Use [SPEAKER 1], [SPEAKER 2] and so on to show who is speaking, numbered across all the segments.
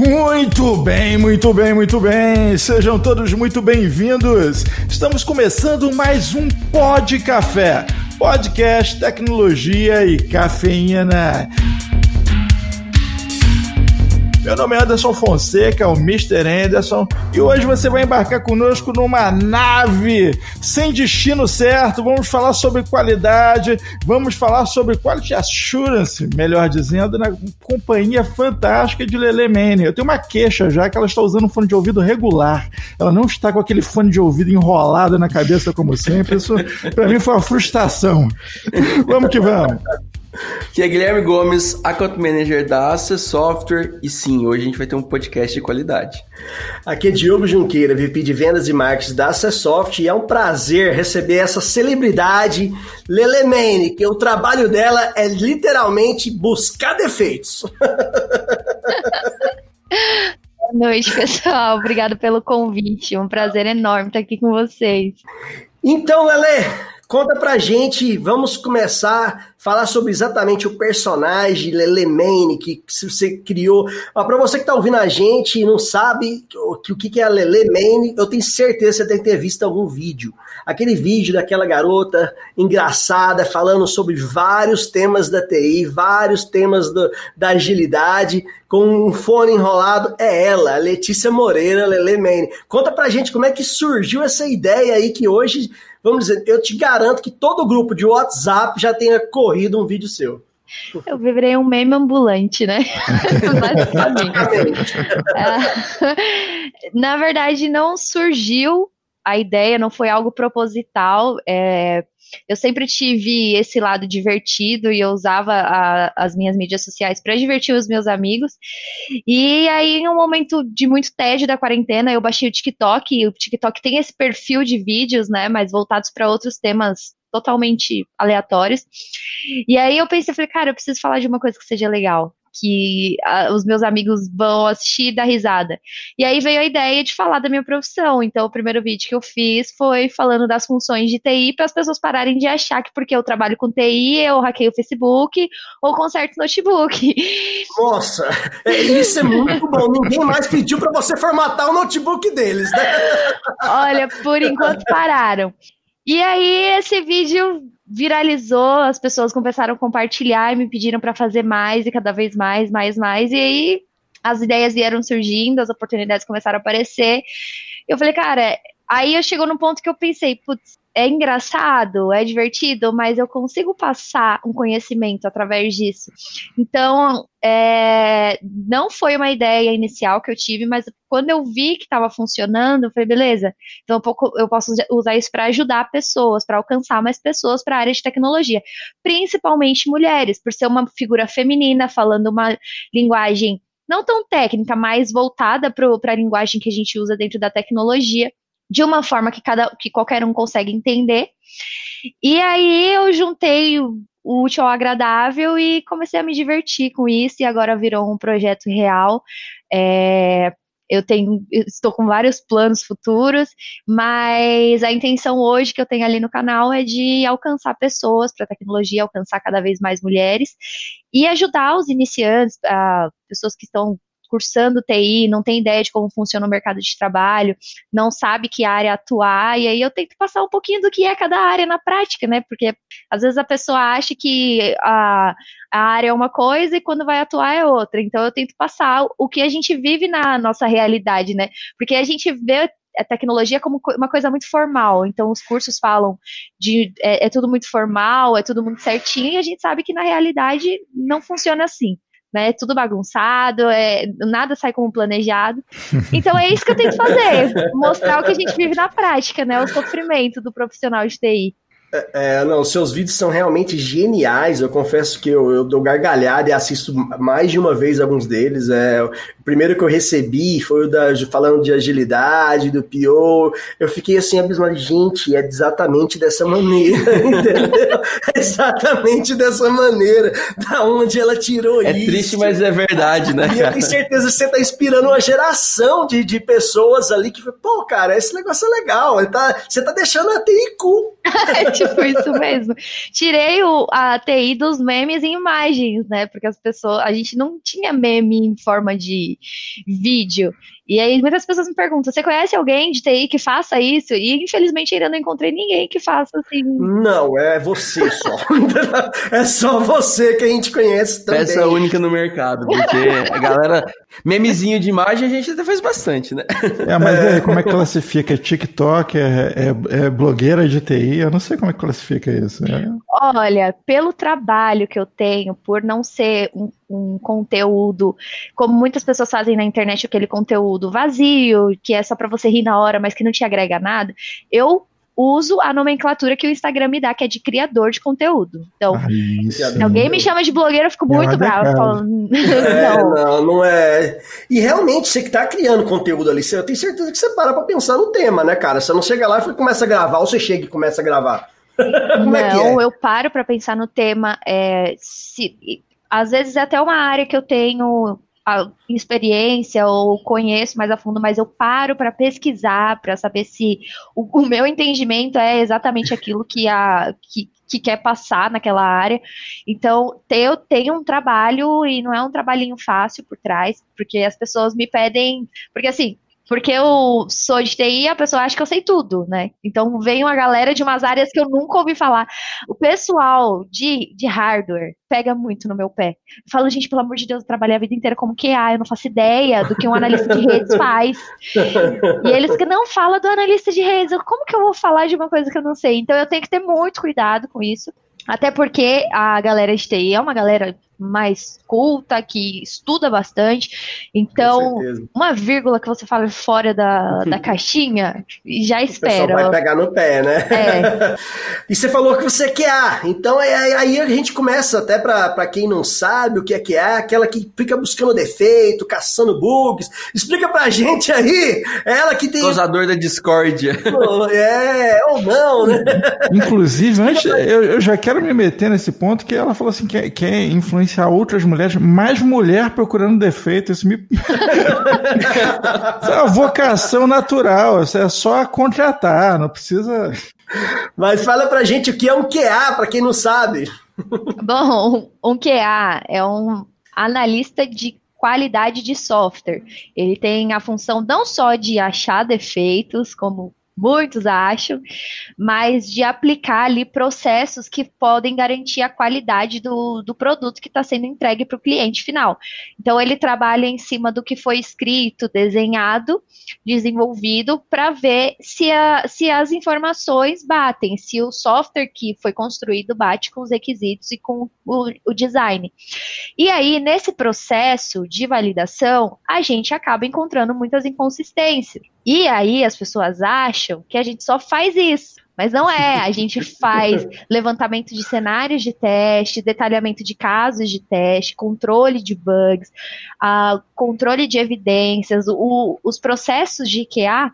[SPEAKER 1] Muito bem, muito bem, muito bem. Sejam todos muito bem-vindos. Estamos começando mais um Pod Café, podcast, tecnologia e cafeína. Meu nome é Anderson Fonseca, o Mr. Anderson, e hoje você vai embarcar conosco numa nave sem destino certo. Vamos falar sobre qualidade, vamos falar sobre quality assurance, melhor dizendo, na companhia fantástica de Lele Mane. Eu tenho uma queixa já que ela está usando um fone de ouvido regular. Ela não está com aquele fone de ouvido enrolado na cabeça como sempre. Isso para mim foi uma frustração. vamos que vamos.
[SPEAKER 2] Que é Guilherme Gomes, Account Manager da Access Software, e sim, hoje a gente vai ter um podcast de qualidade.
[SPEAKER 3] Aqui é Diogo Junqueira, VP de Vendas e Marketing da Access Software, e é um prazer receber essa celebridade, Lele Mane, que o trabalho dela é literalmente buscar defeitos.
[SPEAKER 4] Boa noite, pessoal. Obrigado pelo convite. Um prazer enorme estar aqui com vocês.
[SPEAKER 3] Então, Lele, Conta pra gente, vamos começar a falar sobre exatamente o personagem Lele Mane que você criou. Ah, para você que tá ouvindo a gente e não sabe o que, que é a Lele Mane, eu tenho certeza que você deve ter visto algum vídeo. Aquele vídeo daquela garota engraçada falando sobre vários temas da TI, vários temas do, da agilidade, com um fone enrolado, é ela, Letícia Moreira, Lele Mane. Conta pra gente como é que surgiu essa ideia aí que hoje vamos dizer, eu te garanto que todo grupo de WhatsApp já tenha corrido um vídeo seu.
[SPEAKER 4] Eu virei um meme ambulante, né? Basicamente. É, na verdade, não surgiu a ideia, não foi algo proposital. É, eu sempre tive esse lado divertido e eu usava a, as minhas mídias sociais para divertir os meus amigos. E aí, em um momento de muito tédio da quarentena, eu baixei o TikTok. E o TikTok tem esse perfil de vídeos, né, mais voltados para outros temas totalmente aleatórios. E aí eu pensei, falei, cara, eu preciso falar de uma coisa que seja legal que a, os meus amigos vão assistir e dar risada. E aí veio a ideia de falar da minha profissão. Então, o primeiro vídeo que eu fiz foi falando das funções de TI para as pessoas pararem de achar que porque eu trabalho com TI, eu hackeio o Facebook ou conserto notebook.
[SPEAKER 3] Nossa, é, isso é muito bom. Ninguém mais pediu para você formatar o notebook deles, né?
[SPEAKER 4] Olha, por enquanto pararam. E aí, esse vídeo viralizou, as pessoas começaram a compartilhar e me pediram para fazer mais e cada vez mais, mais, mais. E aí as ideias vieram surgindo, as oportunidades começaram a aparecer. Eu falei, cara, aí eu chegou num ponto que eu pensei, putz, é engraçado, é divertido, mas eu consigo passar um conhecimento através disso. Então, é, não foi uma ideia inicial que eu tive, mas quando eu vi que estava funcionando, eu falei, beleza, então eu posso usar isso para ajudar pessoas, para alcançar mais pessoas para a área de tecnologia, principalmente mulheres, por ser uma figura feminina, falando uma linguagem não tão técnica, mas voltada para a linguagem que a gente usa dentro da tecnologia de uma forma que, cada, que qualquer um consegue entender. E aí eu juntei o, útil ao agradável e comecei a me divertir com isso, e agora virou um projeto real. É, eu tenho, eu estou com vários planos futuros, mas a intenção hoje que eu tenho ali no canal é de alcançar pessoas para a tecnologia, alcançar cada vez mais mulheres e ajudar os iniciantes, a pessoas que estão cursando TI, não tem ideia de como funciona o mercado de trabalho, não sabe que área atuar, e aí eu tento passar um pouquinho do que é cada área na prática, né? Porque às vezes a pessoa acha que a, a área é uma coisa e quando vai atuar é outra. Então eu tento passar o que a gente vive na nossa realidade, né? Porque a gente vê a tecnologia como uma coisa muito formal. Então, os cursos falam de é, é, tudo muito formal, é tudo muito certinho, e a gente sabe que na realidade não funciona assim né? Tudo bagunçado, é, nada sai como planejado. Então é isso que eu tento fazer, mostrar o que a gente vive na prática, né? O sofrimento do profissional de TI.
[SPEAKER 3] É, é, não, seus vídeos são realmente geniais. Eu confesso que eu, eu dou gargalhada e assisto mais de uma vez alguns deles. É, o primeiro que eu recebi foi o da, falando de agilidade, do PO. Eu fiquei assim, abismado. Gente, é exatamente dessa maneira, entendeu? É exatamente dessa maneira. Da onde ela tirou
[SPEAKER 2] é
[SPEAKER 3] isso.
[SPEAKER 2] É triste, mas é verdade, né?
[SPEAKER 3] E eu tenho certeza que você está inspirando uma geração de, de pessoas ali que, pô, cara, esse negócio é legal. Tá, você está deixando a TI cool.
[SPEAKER 4] tipo isso mesmo. Tirei o, a TI dos memes em imagens, né? Porque as pessoas. A gente não tinha meme em forma de de vídeo. E aí muitas pessoas me perguntam: você conhece alguém de TI que faça isso? E infelizmente ainda não encontrei ninguém que faça assim.
[SPEAKER 3] Não, é você só. é só você que a gente conhece também.
[SPEAKER 2] Peça única no mercado, porque a galera. Memezinho de imagem a gente até faz bastante, né?
[SPEAKER 1] É, mas é. como é que classifica? É TikTok? É, é, é, blogueira de TI? Eu não sei como é que classifica isso. É.
[SPEAKER 4] Olha, pelo trabalho que eu tenho, por não ser um, um conteúdo, como muitas pessoas fazem na internet, aquele conteúdo vazio, que é só para você rir na hora, mas que não te agrega nada, eu uso a nomenclatura que o Instagram me dá, que é de criador de conteúdo. Então, Ai, se alguém me chama de blogueira, eu fico muito brava. Falando,
[SPEAKER 3] é, não. não, não é. E realmente, você que tá criando conteúdo ali, eu tenho certeza que você para pra pensar no tema, né, cara? Você não chega lá e começa a gravar, ou você chega e começa a gravar.
[SPEAKER 4] Como é não, é? eu paro para pensar no tema. É, se, às vezes é até uma área que eu tenho experiência ou conheço mais a fundo, mas eu paro para pesquisar para saber se o, o, meu entendimento é exatamente aquilo que a que, que quer passar naquela área. Então, eu tenho um trabalho e não é um trabalhinho fácil por trás, porque as pessoas me pedem, porque assim, porque eu sou de TI, a pessoa acha que eu sei tudo, né? Então vem uma galera de umas áreas que eu nunca ouvi falar. O pessoal de, de hardware pega muito no meu pé. Eu falo, gente, pelo amor de Deus, eu trabalhei a vida inteira como QA, eu não faço ideia do que um analista de redes faz. e eles que não falam do analista de redes, como que eu vou falar de uma coisa que eu não sei? Então eu tenho que ter muito cuidado com isso. Até porque a galera de TI é uma galera mais culta, que estuda bastante. Então, uma vírgula que você fala fora da, da caixinha, já espera.
[SPEAKER 3] vai pegar no pé, né? É. e você falou que você é QA. Então, é, é, aí a gente começa, até para quem não sabe o que é QA, aquela que fica buscando defeito, caçando bugs. Explica pra gente aí. Ela que tem.
[SPEAKER 2] Causador da discórdia.
[SPEAKER 3] É, ou não, né?
[SPEAKER 1] Inclusive, antes, eu, eu já quero me meter nesse ponto que ela falou assim: que, que é influência influenciar outras mulheres, mais mulher procurando defeito. Isso me. isso é uma vocação natural. Isso é só contratar, não precisa.
[SPEAKER 3] Mas fala pra gente o que é um QA, para quem não sabe.
[SPEAKER 4] Bom, um QA é um analista de qualidade de software. Ele tem a função não só de achar defeitos, como muitos acham, mas de aplicar ali processos que podem garantir a qualidade do, do produto que está sendo entregue para o cliente final. Então, ele trabalha em cima do que foi escrito, desenhado, desenvolvido, para ver se, a, se as informações batem, se o software que foi construído bate com os requisitos e com o, o design. E aí, nesse processo de validação, a gente acaba encontrando muitas inconsistências. E aí as pessoas acham que a gente só faz isso. Mas não é, a gente faz levantamento de cenários de teste, detalhamento de casos de teste, controle de bugs, uh, controle de evidências, o, os processos de IKEA,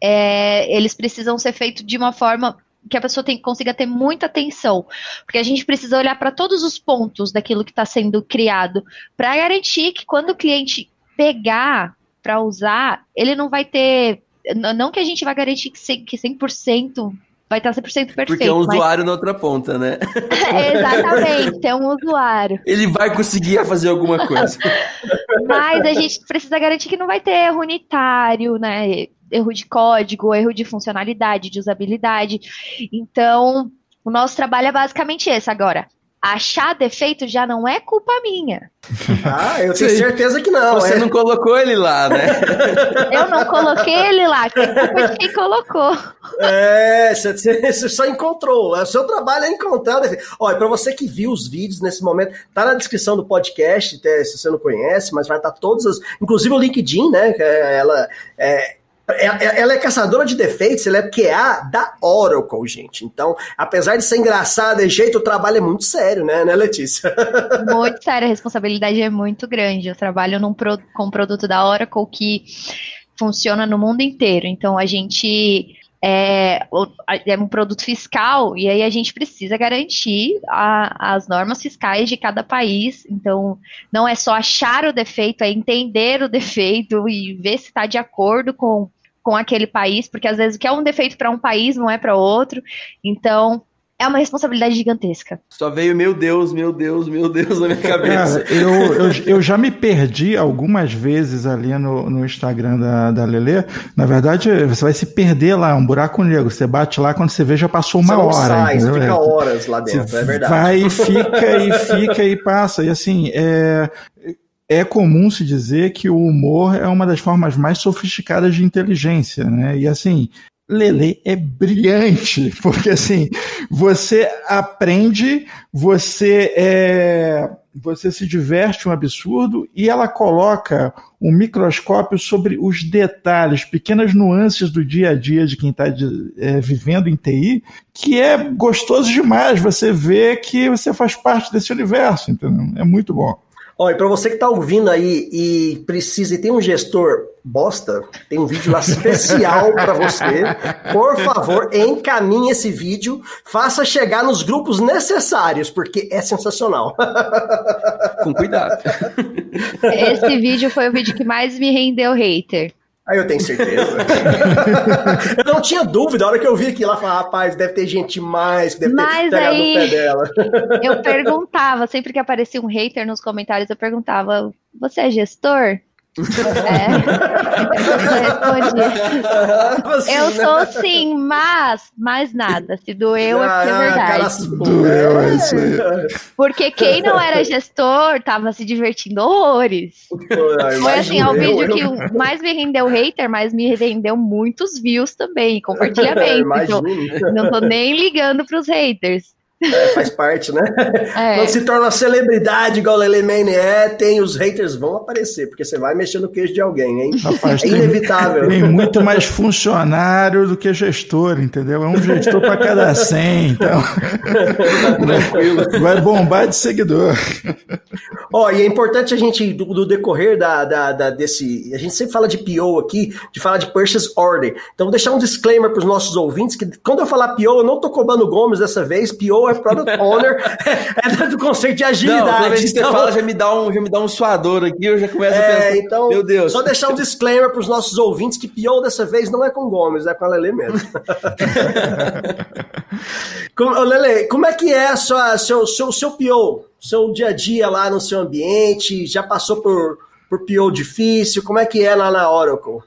[SPEAKER 4] é, eles precisam ser feitos de uma forma que a pessoa tem, consiga ter muita atenção, porque a gente precisa olhar para todos os pontos daquilo que está sendo criado, para garantir que quando o cliente pegar para usar, ele não vai ter. Não que a gente vai garantir que 100%, vai estar 100% perfeito.
[SPEAKER 2] Porque é um mas... usuário na outra ponta, né?
[SPEAKER 4] Exatamente, é um usuário.
[SPEAKER 2] Ele vai conseguir fazer alguma coisa.
[SPEAKER 4] mas a gente precisa garantir que não vai ter erro unitário, né? Erro de código, erro de funcionalidade, de usabilidade. Então, o nosso trabalho é basicamente esse agora achar defeito já não é culpa minha.
[SPEAKER 3] Ah, eu tenho Sim. certeza que não.
[SPEAKER 2] Você é. não colocou ele lá, né?
[SPEAKER 4] eu não coloquei ele lá, que é culpa de quem colocou.
[SPEAKER 3] É, você, só encontrou. O seu trabalho é encontrar defeito. Olha, para você que viu os vídeos nesse momento, tá na descrição do podcast, se você não conhece, mas vai estar tá todas as. Inclusive o LinkedIn, né? Ela é, é, é, ela é caçadora de defeitos, ela é QA da Oracle, gente. Então, apesar de ser engraçada de jeito, o trabalho é muito sério, né, né Letícia?
[SPEAKER 4] Muito sério, a responsabilidade é muito grande. Eu trabalho num com um produto da Oracle que funciona no mundo inteiro. Então, a gente é, é, um produto fiscal e aí a gente precisa garantir a, as normas fiscais de cada país. Então, não é só achar o defeito, é entender o defeito e ver se está de acordo com com aquele país, porque às vezes o que é um defeito para um país não é para outro. Então, é uma responsabilidade gigantesca.
[SPEAKER 2] Só veio, meu Deus, meu Deus, meu Deus na minha cabeça.
[SPEAKER 1] Cara, eu, eu, eu já me perdi algumas vezes ali no, no Instagram da, da Lelê. Na verdade, você vai se perder lá, um buraco negro. Você bate lá, quando você vê, já passou uma
[SPEAKER 3] Você não
[SPEAKER 1] hora.
[SPEAKER 3] sai,
[SPEAKER 1] entendeu?
[SPEAKER 3] fica
[SPEAKER 1] É.
[SPEAKER 3] horas lá dentro,
[SPEAKER 1] Você
[SPEAKER 3] é verdade.
[SPEAKER 1] Vai e fica e fica e passa. E assim, é, é comum se dizer que o humor é uma das formas mais sofisticadas de inteligência, né? E assim, Lele é brilhante, porque assim, você aprende, você é, você se diverte um absurdo e ela coloca um microscópio sobre os detalhes, pequenas nuances do dia a dia de quem está vivendo em TI, que é gostoso demais você ver que você faz parte desse universo, entendeu? É muito bom.
[SPEAKER 3] Olha, para você que está ouvindo aí e precisa e tem um gestor bosta, tem um vídeo lá especial para você. Por favor, encaminhe esse vídeo, faça chegar nos grupos necessários, porque é sensacional.
[SPEAKER 2] Com cuidado.
[SPEAKER 4] Esse vídeo foi o vídeo que mais me rendeu hater.
[SPEAKER 3] Aí eu tenho certeza. eu não tinha dúvida, a hora que eu vi aquilo lá, falei, rapaz, deve ter gente demais que deve
[SPEAKER 4] Mas
[SPEAKER 3] ter pegado
[SPEAKER 4] aí-
[SPEAKER 3] no pé dela.
[SPEAKER 4] Eu perguntava, sempre que aparecia um hater nos comentários, eu perguntava: Você é gestor? É. Eu sou sim, mas mais nada. Se doeu é porque é verdade.
[SPEAKER 1] Doeu, é isso aí.
[SPEAKER 4] Porque quem não era gestor tava se divertindo horrores. Foi assim, é o vídeo que mais me rendeu hater, mas me rendeu muitos views também, compartilhamento. Então,
[SPEAKER 3] Imagina,
[SPEAKER 4] não tô nem ligando pros haters.
[SPEAKER 3] Faz parte, né?
[SPEAKER 4] É.
[SPEAKER 3] Quando se torna celebridade, igual o Lele Mane é, tem os haters vão aparecer, porque você vai mexer no queijo de alguém, hein?
[SPEAKER 1] Rapaz,
[SPEAKER 3] é
[SPEAKER 1] tem-
[SPEAKER 3] inevitável.
[SPEAKER 1] Tem muito mais funcionário do que gestor, entendeu? É um gestor para cada 100, então
[SPEAKER 2] Tranquilo.
[SPEAKER 1] vai bombar de seguidor.
[SPEAKER 3] Ó, e é importante a gente, do, do decorrer da, da, da- desse. A gente sempre fala de PO aqui, de falar de Purchase Order. Então, vou deixar um disclaimer para os nossos ouvintes: que quando eu falar PO, eu não tô cobrando Gomes dessa vez. PO é Product Owner, é do conceito de
[SPEAKER 2] Não,
[SPEAKER 3] agilidade.
[SPEAKER 2] toda vez que você
[SPEAKER 3] então-
[SPEAKER 2] fala, já me, dá um, já me dá um suador aqui, eu já começo a
[SPEAKER 3] É,
[SPEAKER 2] pensar.
[SPEAKER 3] então,
[SPEAKER 2] meu Deus.
[SPEAKER 3] só deixar um disclaimer para os nossos ouvintes que PO dessa vez não é com Gomes, é com a Lele mesmo. como, Lele, como é que é a sua, seu, seu, seu PO? Seu dia a dia lá no seu ambiente? Já passou por, por PO difícil? Como é que é lá na Oracle?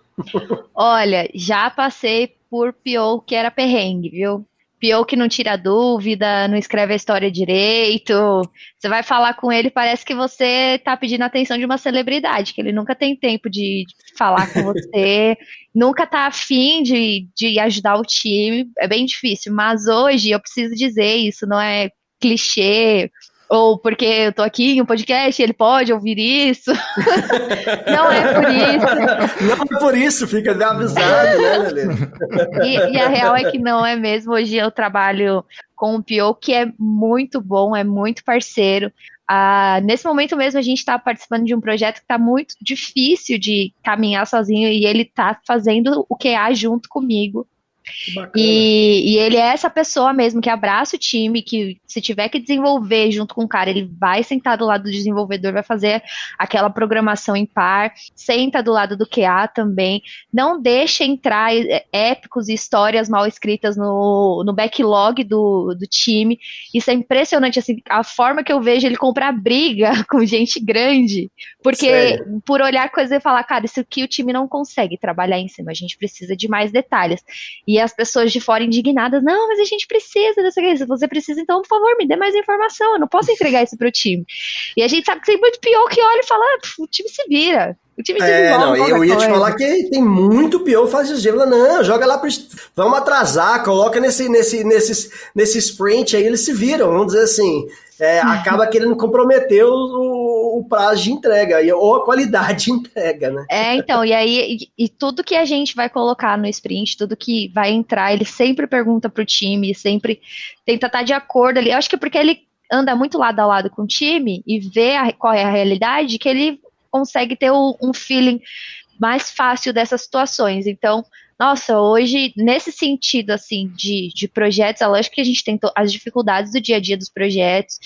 [SPEAKER 4] Olha, já passei por PO que era perrengue, viu? PO que não tira dúvida, não escreve a história direito. Você vai falar com ele, parece que você tá pedindo a atenção de uma celebridade, que ele nunca tem tempo de falar com você, nunca tá afim de, de ajudar o time. É bem difícil, mas hoje eu preciso dizer isso, não é clichê, ou porque eu tô aqui em um podcast, ele pode ouvir isso. não é por isso.
[SPEAKER 3] Não é por isso, fica avisado, né?
[SPEAKER 4] E, e a real é que não é mesmo. Hoje eu trabalho com o Pio, que é muito bom, é muito parceiro. Ah, nesse momento mesmo, a gente está participando de um projeto que está muito difícil de caminhar sozinho e ele está fazendo o QA junto comigo.
[SPEAKER 3] Que.
[SPEAKER 4] E, e ele é essa pessoa mesmo que abraça o time, que se tiver que desenvolver junto com o cara, ele vai sentar do lado do desenvolvedor, vai fazer aquela programação em par, senta do lado do QA também. Não deixa entrar é, épicos e histórias mal escritas no, no backlog do, do time. Isso é impressionante, assim, a forma que eu vejo ele comprar briga com gente grande. Porque
[SPEAKER 3] Sério?
[SPEAKER 4] por olhar coisas e falar, cara, isso aqui o time não consegue trabalhar em cima, a gente precisa de mais detalhes. E as pessoas de fora indignadas, não, mas a gente precisa dessa coisa. Você precisa, então, por favor, me dê mais informação. Eu não posso entregar isso pro time. E a gente sabe que tem muito pior que olha e fala, ah, o time se vira. O time
[SPEAKER 3] É, não, eu ia te falar que tem muito pior faz isso. Fala, Não, joga lá pro. Vamos atrasar, coloca nesse, nesse, nesse, nesse sprint aí, eles se viram, vamos dizer assim. É, acaba querendo comprometer o, o prazo de entrega, ou a qualidade de entrega, né?
[SPEAKER 4] É, então, e aí, e, e tudo que a gente vai colocar no sprint, tudo que vai entrar, ele sempre pergunta pro time, sempre tenta estar de acordo ali. Eu acho que é porque ele anda muito lado a lado com o time e vê a- qual é a realidade, que ele consegue ter um feeling mais fácil dessas situações. Então, nossa, hoje, nesse sentido, assim, de, de projetos, é lógico que a gente tem as dificuldades do dia a dia dos projetos,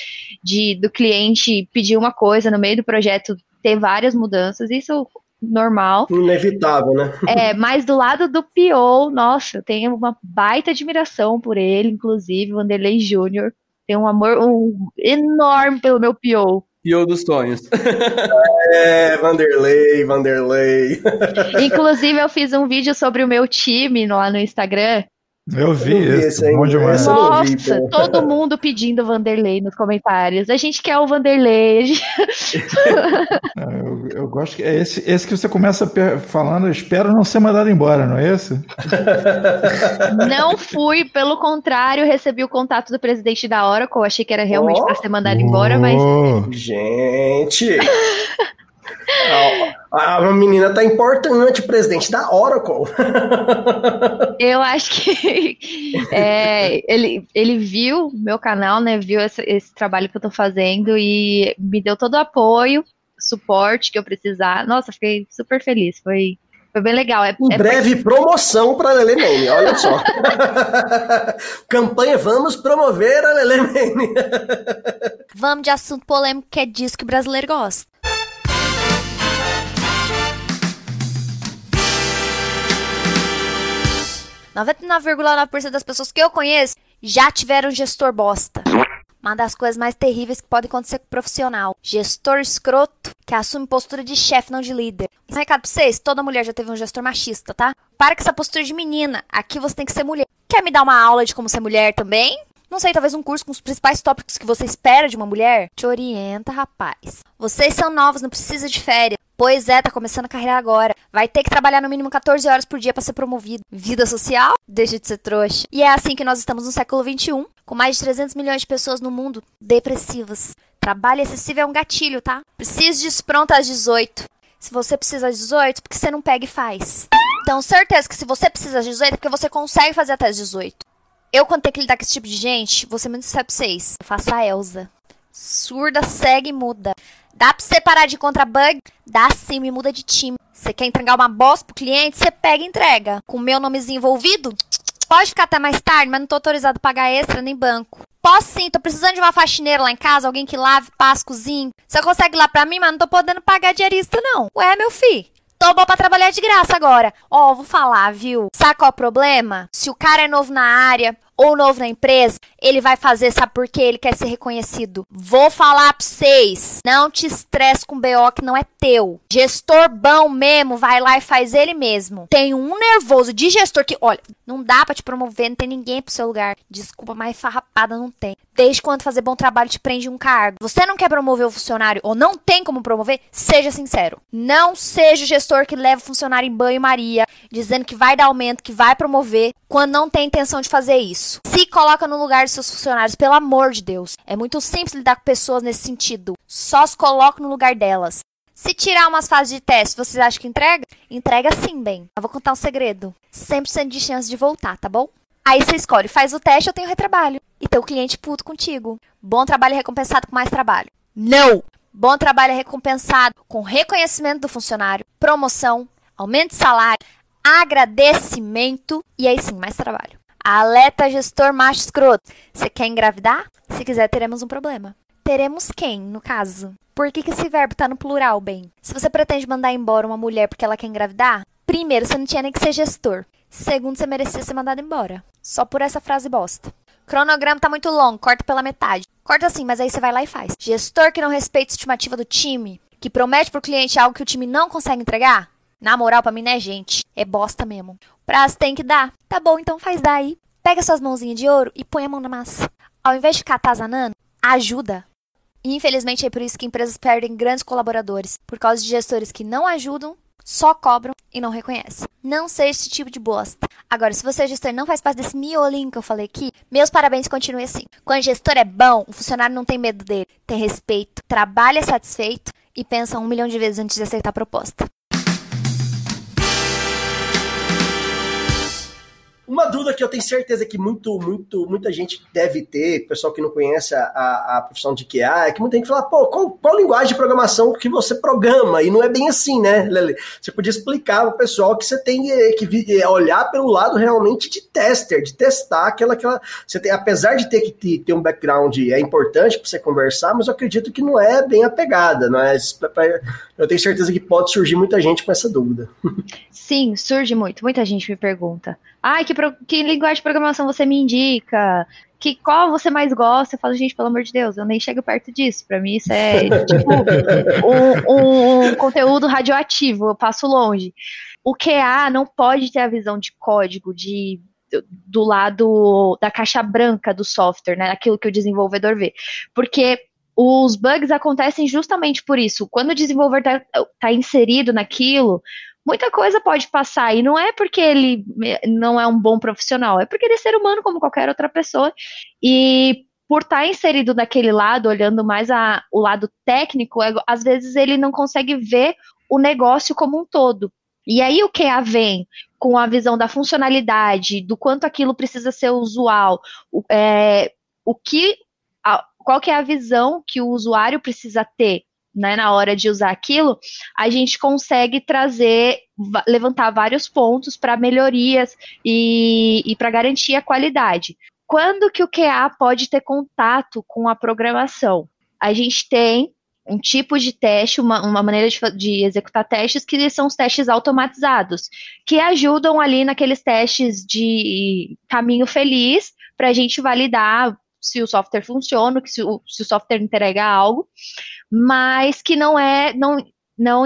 [SPEAKER 4] de do cliente pedir uma coisa no meio do projeto, ter várias mudanças, isso
[SPEAKER 5] normal.
[SPEAKER 3] Inevitável, né?
[SPEAKER 5] É, mas do lado do Pio, nossa, eu tenho uma baita admiração por ele, inclusive, Vanderlei Júnior. Tenho um amor um, enorme pelo meu Pio.
[SPEAKER 2] Pio dos sonhos.
[SPEAKER 3] é, Vanderlei, Vanderlei.
[SPEAKER 5] Inclusive, eu fiz um vídeo sobre o meu time lá no Instagram.
[SPEAKER 1] Eu vi, eu vi esse, bom
[SPEAKER 5] demais. Nossa, vi, todo mundo pedindo Vanderlei nos comentários. A gente quer o Vanderlei. Gente...
[SPEAKER 1] eu, eu, gosto que é esse, esse que você começa falando, espero não ser mandado embora, não é esse?
[SPEAKER 5] Não fui, pelo contrário, recebi o contato do presidente da Oracle, achei que era realmente oh. para ser mandado embora, mas.
[SPEAKER 3] Gente! A, a menina tá importante, presidente da Oracle.
[SPEAKER 5] Eu acho que é, ele, ele viu meu canal, né? Viu esse, esse, trabalho que eu tô fazendo e me deu todo o apoio, suporte que eu precisar. Nossa, fiquei super feliz. Foi, foi bem legal. É,
[SPEAKER 3] em
[SPEAKER 5] é
[SPEAKER 3] breve, promoção para Lele Mene, olha só. Campanha Vamos Promover a Lele Mene.
[SPEAKER 4] Vamos de assunto polêmico que é disso que o brasileiro gosta. 99,9% das pessoas que eu conheço já tiveram gestor bosta. Uma das coisas mais terríveis que pode acontecer com o profissional. Gestor escroto que assume postura de chefe, não de líder. Um recado pra vocês: toda mulher já teve um gestor machista, tá? Para com essa postura de menina. Aqui você tem que ser mulher. Quer me dar uma aula de como ser mulher também? Não sei, talvez um curso com os principais tópicos que você espera de uma mulher? Te orienta, rapaz. Vocês são novos, não precisa de férias. Pois é, tá começando a carreira agora. Vai ter que trabalhar no mínimo 14 horas por dia para ser promovido. Vida social? Deixa de ser trouxa. E é assim que nós estamos no século 21, com mais de 300 milhões de pessoas no mundo depressivas. Trabalho excessivo é um gatilho, tá? Preciso disso pronto às 18. Se você precisa às 18, porque você não pega e faz. Então, certeza que se você precisa às 18, é porque você consegue fazer até às 18. Eu, quando tenho que lidar com esse tipo de gente, vou ser muito sincero pra vocês. Eu faço a Elsa. Surda, segue e muda. Dá pra você parar de encontrar bug? Dá sim, me muda de time. Você quer entregar uma bosta pro cliente? Você pega e entrega. Com meu nomezinho envolvido? Pode ficar até mais tarde, mas não tô autorizado a pagar extra nem banco. Posso sim, tô precisando de uma faxineira lá em casa, alguém que lave, passe, cozinhe. Você consegue lá pra mim, mas não tô podendo pagar diarista não. Ué, meu filho. Tô bom pra trabalhar de graça agora. Ó, oh, vou falar, viu? Sabe qual é o problema? Se o cara é novo na área, ou novo na empresa, ele vai fazer, sabe por quê? Ele quer ser reconhecido. Vou falar pra vocês, não te estresse com BO que não é teu. Gestor bom mesmo, vai lá e faz ele mesmo. Tem um nervoso de gestor que, olha, não dá para te promover, não tem ninguém pro seu lugar. Desculpa, mas farrapada não tem. Desde quando fazer bom trabalho te prende um cargo. Você não quer promover o funcionário ou não tem como promover? Seja sincero. Não seja o gestor que leva o funcionário em banho-maria, dizendo que vai dar aumento, que vai promover, quando não tem intenção de fazer isso. Se coloca no lugar dos seus funcionários, pelo amor de Deus. É muito simples lidar com pessoas nesse sentido. Só se coloca no lugar delas. Se tirar umas fases de teste, vocês acham que entrega? Entrega sim, bem. Eu vou contar um segredo. 100% de chance de voltar, tá bom? Aí você escolhe, faz o teste, eu tenho retrabalho. E teu cliente puto contigo. Bom trabalho é recompensado com mais trabalho. Não! Bom trabalho é recompensado com reconhecimento do funcionário, promoção, aumento de salário, agradecimento e aí sim, mais trabalho. Alerta gestor macho escroto. Você quer engravidar? Se quiser, teremos um problema. Teremos quem, no caso? Por que, que esse verbo tá no plural, bem? Se você pretende mandar embora uma mulher porque ela quer engravidar, primeiro, você não tinha nem que ser gestor. Segundo, você merecia ser mandado embora. Só por essa frase bosta. Cronograma tá muito longo, corta pela metade. Corta assim, mas aí você vai lá e faz. Gestor que não respeita a estimativa do time, que promete pro cliente algo que o time não consegue entregar, na moral, pra mim não é gente. É bosta mesmo. Prazo tem que dar. Tá bom, então faz daí. Pega suas mãozinhas de ouro e põe a mão na massa. Ao invés de ficar atazanando, ajuda. E infelizmente é por isso que empresas perdem grandes colaboradores. Por causa de gestores que não ajudam, só cobram e não reconhecem. Não seja esse tipo de bosta. Agora, se você é gestor não faz parte desse miolinho que eu falei aqui, meus parabéns continue assim. Quando o gestor é bom, o funcionário não tem medo dele, tem respeito, trabalha satisfeito e pensa um milhão de vezes antes de aceitar a proposta.
[SPEAKER 3] Uma dúvida que eu tenho certeza que muito, muito, muita gente deve ter, pessoal que não conhece a, a, profissão de QA, é que muita gente fala, pô, qual, qual linguagem de programação que você programa? E não é bem assim, né, Lele? Você podia explicar o pessoal que você tem eh, que eh, olhar pelo lado realmente de tester, de testar aquela, aquela. Você tem, apesar de ter que ter um background, é importante para você conversar, mas eu acredito que não é bem a pegada, não é? Eu tenho certeza que pode surgir muita gente com essa dúvida.
[SPEAKER 4] Sim, surge muito. Muita gente me pergunta. Ai, que, pro, que linguagem de programação você me indica? Que qual você mais gosta? Eu falo, gente, pelo amor de Deus, eu nem chego perto disso. Para mim, isso é tipo um, um, conteúdo radioativo, eu passo longe. O QA não pode ter a visão de código, de do lado da caixa branca do software, né? Aquilo que o desenvolvedor vê. Porque os bugs acontecem justamente por isso. Quando o desenvolvedor está tá inserido naquilo, muita coisa pode passar. E não é porque ele não é um bom profissional, é porque ele é ser humano como qualquer outra pessoa. E por estar tá inserido naquele lado, olhando mais a, o lado técnico, é, às vezes ele não consegue ver o negócio como um todo. E aí o QA vem com a visão da funcionalidade, do quanto aquilo precisa ser usual, é, o que, a, qual que é a visão que o usuário precisa ter né, na hora de usar aquilo, a gente consegue trazer, levantar vários pontos para melhorias e, e para garantir a qualidade. Quando que o QA pode ter contato com a programação? A gente tem um tipo de teste, uma, uma maneira de, de, executar testes que são os testes automatizados, que ajudam ali naqueles testes de caminho feliz para a gente validar se o software funciona, se o, se o software entrega algo, mas que não é, não, não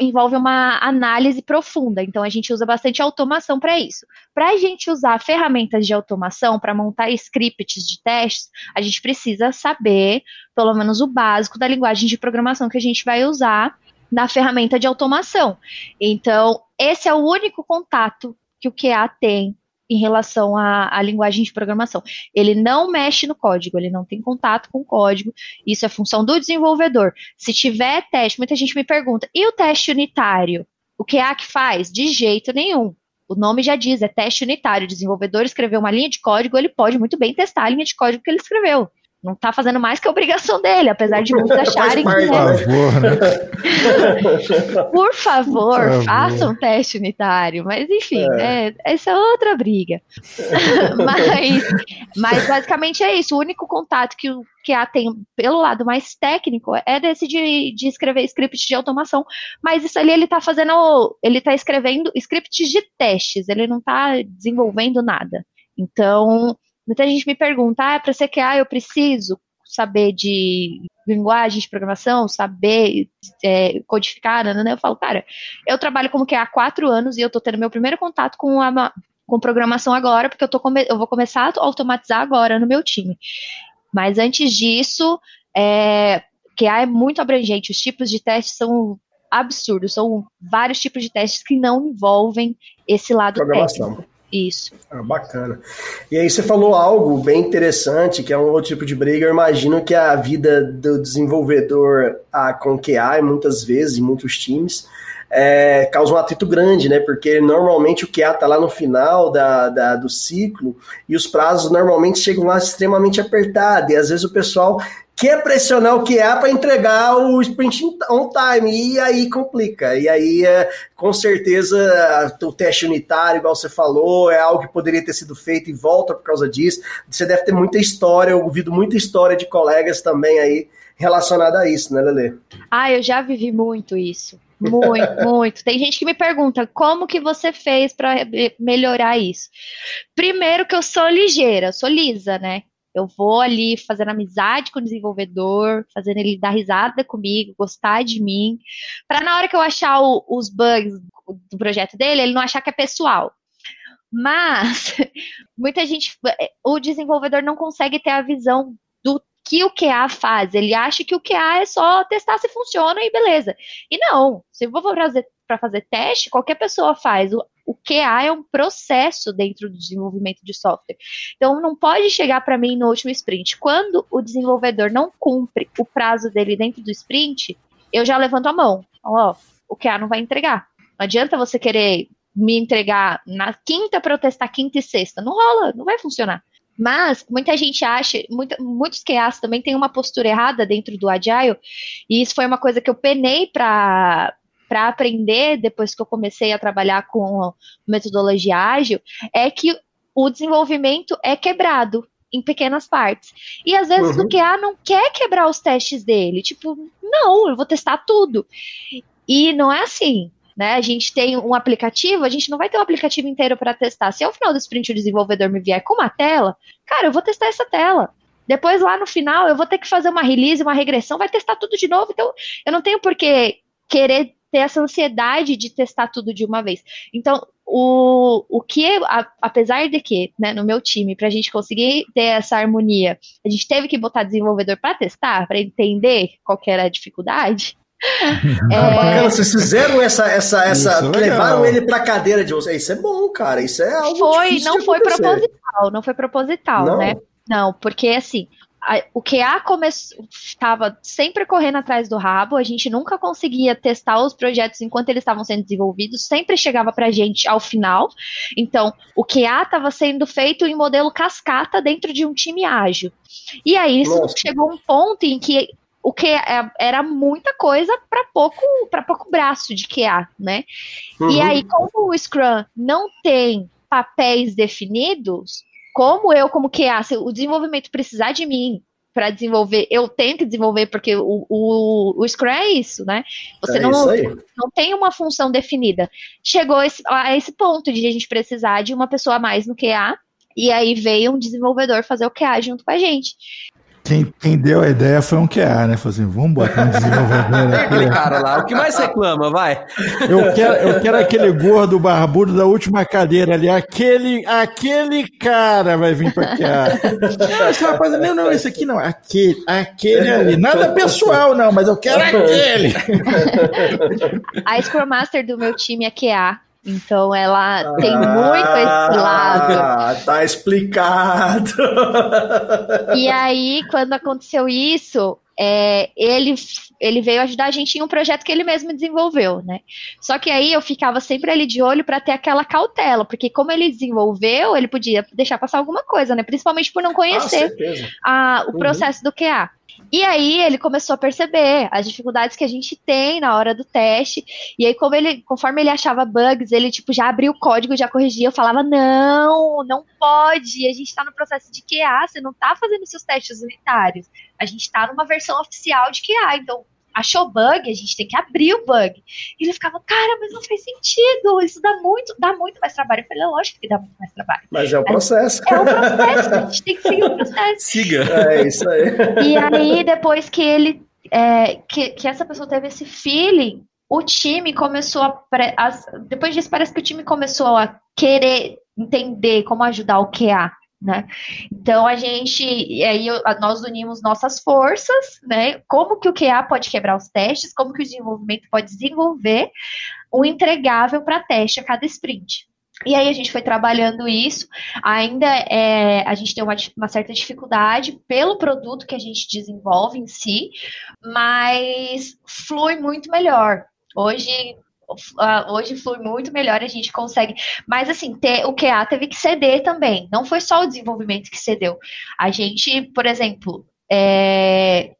[SPEAKER 4] envolve uma análise profunda. Então, a gente usa bastante automação para isso. Para a gente usar ferramentas de automação para montar scripts de testes, a gente precisa saber, pelo menos, o básico da linguagem de programação que a gente vai usar na ferramenta de automação. Então, esse é o único contato que o QA tem em relação à, à, linguagem de programação. Ele não mexe no código, ele não tem contato com o código, isso é função do desenvolvedor. Se tiver teste, muita gente me pergunta, e o teste unitário? O que é que faz? De jeito nenhum. O nome já diz, é teste unitário. O desenvolvedor escreveu uma linha de código, ele pode muito bem testar a linha de código que ele escreveu não está fazendo mais que a obrigação dele, apesar de muitos acharem que. Por favor, né? Por favor, faça um teste unitário. Mas, enfim, é. Né, essa é outra briga. mas, mas, basicamente, é isso. O único contato que o QA tem pelo lado mais técnico é desse de, de escrever scripts de automação. Mas isso ali ele está fazendo. Ele está escrevendo scripts de testes, ele não está desenvolvendo nada. Então, Muita gente me pergunta, ah, para ser QA eu preciso saber de linguagem de programação, saber é, codificar, né? Eu falo, cara, eu trabalho como QA há quatro anos e eu tô tendo meu primeiro contato com a com programação agora, porque eu, tô eu vou começar a automatizar agora no meu time. Mas antes disso, é, QA é muito abrangente, os tipos de testes são absurdos, são vários tipos de testes que não envolvem esse lado técnico. Isso.
[SPEAKER 3] Ah, bacana. E aí você falou algo bem interessante, que é um outro tipo de briga. Eu imagino que a vida do desenvolvedor a, com QA, muitas vezes, em muitos times, é, causa um atrito grande, né? Porque normalmente o QA está lá no final da, da, do ciclo e os prazos normalmente chegam lá extremamente apertados. E às vezes o pessoal quer pressionar o QA para entregar o sprint on time, e aí complica. E aí, é, com certeza, o teste unitário, igual você falou, é algo que poderia ter sido feito e volta por causa disso. Você deve ter muita história, eu ouvido muita história de colegas também aí relacionada a isso, né, Lele?
[SPEAKER 4] Ah, eu já vivi muito isso. Muito, muito. Tem gente que me pergunta como que você fez para melhorar isso. Primeiro que eu sou ligeira, sou lisa, né? Eu vou ali fazendo amizade com o desenvolvedor, fazendo ele dar risada comigo, gostar de mim, para na hora que eu achar o, os bugs do projeto dele, ele não achar que é pessoal. Mas muita gente, o desenvolvedor não consegue ter a visão que o QA faz. Ele acha que o QA é só testar se funciona e beleza. E não, se eu vou fazer para fazer teste, qualquer pessoa faz. O, o QA é um processo dentro do desenvolvimento de software. Então, não pode chegar para mim no último sprint. Quando o desenvolvedor não cumpre o prazo dele dentro do sprint, eu já levanto a mão. Ó, o QA não vai entregar. Não adianta você querer me entregar na quinta para eu testar quinta e sexta. Não rola, não vai funcionar. Mas muita gente acha, muita, muitos QAs também têm uma postura errada dentro do Agile, e isso foi uma coisa que eu penei para para aprender depois que eu comecei a trabalhar com metodologia ágil, é que o desenvolvimento é quebrado em pequenas partes. E às vezes uhum. o QA não quer quebrar os testes dele. Tipo, não, eu vou testar tudo. E não é assim né? A gente tem um aplicativo, a gente não vai ter um aplicativo inteiro para testar. Se ao final do sprint o desenvolvedor me vier com uma tela, cara, eu vou testar essa tela. Depois, lá no final, eu vou ter que fazer uma release, uma regressão, vai testar tudo de novo. Então, eu não tenho por que querer ter essa ansiedade de testar tudo de uma vez. Então, o, o que, a, apesar de que, né, no meu time, para a gente conseguir ter essa harmonia, a gente teve que botar desenvolvedor para testar, para entender qual era a dificuldade,
[SPEAKER 3] é... Ah, bacana, vocês fizeram essa, essa, essa, é levaram ele para cadeira de vocês. Isso é bom, cara. Isso é algo
[SPEAKER 4] foi, não foi proposital, não foi proposital, não. né? Não, porque assim, a, o QA estava sempre correndo atrás do rabo, a gente nunca conseguia testar os projetos enquanto eles estavam sendo desenvolvidos, sempre chegava para a gente ao final. Então, o QA estava sendo feito em modelo cascata dentro de um time ágil. E aí isso chegou um ponto em que o que era muita coisa para pouco para pouco braço de QA, né? Uhum. E aí, como o Scrum não tem papéis definidos, como eu, como QA, se o desenvolvimento precisar de mim para desenvolver, eu tenho que desenvolver, porque o, o, o Scrum é isso, né? Você é não, não tem uma função definida. Chegou esse, a esse ponto de a gente precisar de uma pessoa a mais no QA, e aí veio um desenvolvedor fazer o QA junto com a gente.
[SPEAKER 1] Quem, quem, deu a ideia foi um QA, né? Falou assim, vamos botar um desenvolvedor
[SPEAKER 2] aqui. aquele cara lá, o que mais reclama, vai.
[SPEAKER 1] Eu quero, eu quero aquele gordo barbudo da última cadeira ali, aquele, aquele cara vai vir para cá. Não, esse rapaz, não, não, esse aqui não, aquele, aquele ali. Nada pessoal, não, mas eu quero aquele.
[SPEAKER 4] A Scrum Master do meu time é QA. Então ela ah, tem muito esse lado.
[SPEAKER 3] Ah, tá explicado.
[SPEAKER 4] E aí, quando aconteceu isso, é, ele, ele veio ajudar a gente em um projeto que ele mesmo desenvolveu, né? Só que aí eu ficava sempre ali de olho para ter aquela cautela, porque como ele desenvolveu, ele podia deixar passar alguma coisa, né? Principalmente por não conhecer ah, a, o uhum. processo do QA. E aí ele começou a perceber as dificuldades que a gente tem na hora do teste. E aí, como ele, conforme ele achava bugs, ele tipo já abriu o código, já corrigia. Eu falava: não, não pode. A gente está no processo de QA, você não está fazendo seus testes unitários. A gente está numa versão oficial de QA, então achou bug, a gente tem que abrir o bug. E ele ficava, cara, mas não faz sentido, isso dá muito, dá muito mais trabalho. Eu falei, é lógico que dá muito mais trabalho.
[SPEAKER 3] Mas é o processo.
[SPEAKER 4] É, é o processo, a gente tem que seguir o processo.
[SPEAKER 2] Siga.
[SPEAKER 3] É isso aí.
[SPEAKER 4] E aí, depois que ele, é, que, que essa pessoa teve esse feeling, o time começou a, a. Depois disso, parece que o time começou a querer entender como ajudar o QA né? Então a gente, e aí nós unimos nossas forças, né? Como que o QA pode quebrar os testes, como que o desenvolvimento pode desenvolver um entregável para teste a cada sprint. E aí a gente foi trabalhando isso. Ainda é, a gente tem uma, uma, certa dificuldade pelo produto que a gente desenvolve em si, mas flui muito melhor. Hoje hoje flui muito melhor, a gente consegue. Mas assim, ter, o QA teve que ceder também. Não foi só o desenvolvimento que cedeu. A gente, por exemplo, é,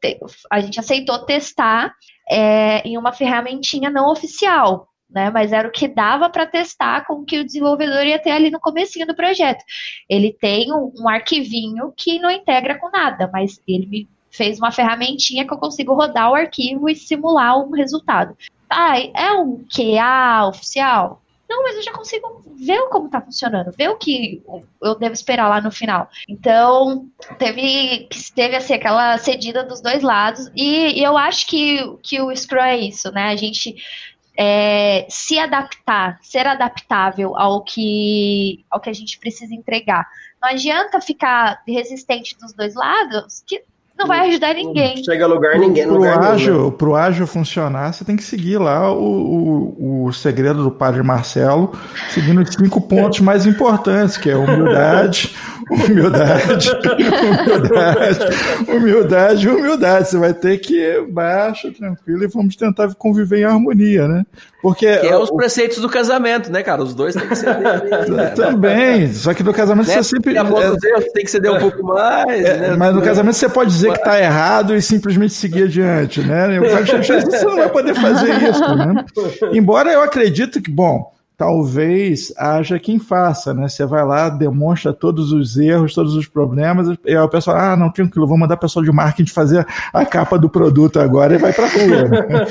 [SPEAKER 4] a gente aceitou testar é, em uma ferramentinha não oficial. Né, mas era o que dava para testar com o que o desenvolvedor ia ter ali no comecinho do projeto. Ele tem um, um arquivinho que não integra com nada, mas ele me fez uma ferramentinha que eu consigo rodar o arquivo e simular um resultado. É um QA oficial? Não, mas eu já consigo ver como está funcionando, ver o que eu devo esperar lá no final. Então, teve, teve assim, aquela cedida dos dois lados, e, e eu acho que, que o Scrum é isso, né? A gente é, se adaptar, ser adaptável ao que, ao que a gente precisa entregar. Não adianta ficar resistente dos dois lados, que não vai ajudar ninguém.
[SPEAKER 3] chega a lugar ninguém.
[SPEAKER 1] Pro, lugar ágil, pro ágil funcionar, você tem que seguir lá o, o, o segredo do padre Marcelo, seguindo os cinco pontos mais importantes, que é humildade, Humildade, humildade, humildade, humildade. Você vai ter que baixo, tranquilo e vamos tentar conviver em harmonia, né?
[SPEAKER 2] Porque que é os preceitos do casamento, né, cara? Os dois têm que ceder.
[SPEAKER 1] Né? Também, só que no casamento né? você sempre.
[SPEAKER 2] É, tem que ceder um pouco mais. É,
[SPEAKER 1] né? Mas no casamento você pode dizer que está errado e simplesmente seguir adiante, né? Você não vai poder fazer isso, né? Embora eu acredito que, bom, talvez haja quem faça, né? Você vai lá, demonstra todos os erros, todos os problemas, e aí o pessoal, ah, não, tranquilo, vou mandar o pessoal de marketing fazer a capa do produto agora e vai para rua. Né?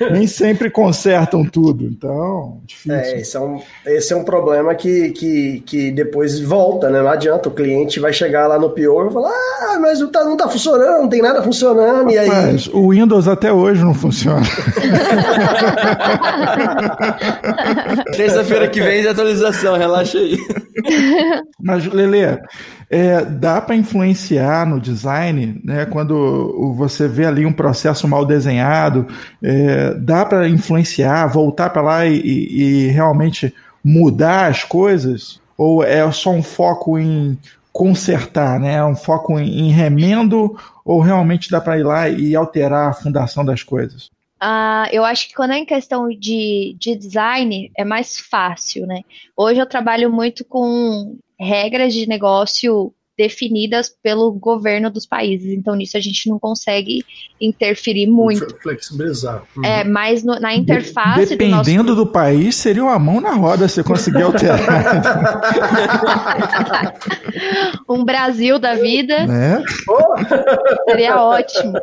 [SPEAKER 1] Nem sempre consertam tudo, então, difícil.
[SPEAKER 3] É, esse é um, esse é um problema que, que, que depois volta, né? Não adianta, o cliente vai chegar lá no pior e falar, ah, mas não tá, não tá funcionando, não tem nada funcionando, e aí... Mas
[SPEAKER 1] o Windows até hoje não funciona.
[SPEAKER 2] Terça-feira que vem de atualização, relaxa aí.
[SPEAKER 1] Mas, Lele, é, dá para influenciar no design, né? Quando você vê ali um processo mal desenhado, é, dá para influenciar, voltar para lá e, e, realmente mudar as coisas? Ou é só um foco em consertar, né? Um foco em, em remendo ou realmente dá para ir lá e alterar a fundação das coisas?
[SPEAKER 4] Uh, eu acho que quando é em questão de, de design, é mais fácil, né? Hoje eu trabalho muito com regras de negócio definidas pelo governo dos países. Então, nisso a gente não consegue interferir muito.
[SPEAKER 3] Flexibilizar.
[SPEAKER 4] Uhum. É, mas no, na interface.
[SPEAKER 1] Dependendo do, nosso... do, país, seria uma mão na roda se conseguir alterar.
[SPEAKER 4] um Brasil da vida. Né? Seria ótimo.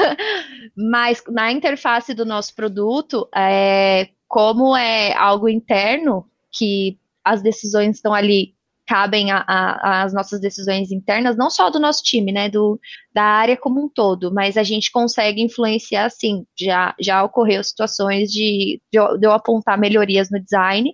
[SPEAKER 4] mas na interface do nosso produto, é, como é algo interno, que as decisões estão ali cabem às nossas decisões internas, não só do nosso time, né, do, da área como um todo, mas a gente consegue influenciar, sim, já, já ocorreu situações de, de, eu, de eu apontar melhorias no design,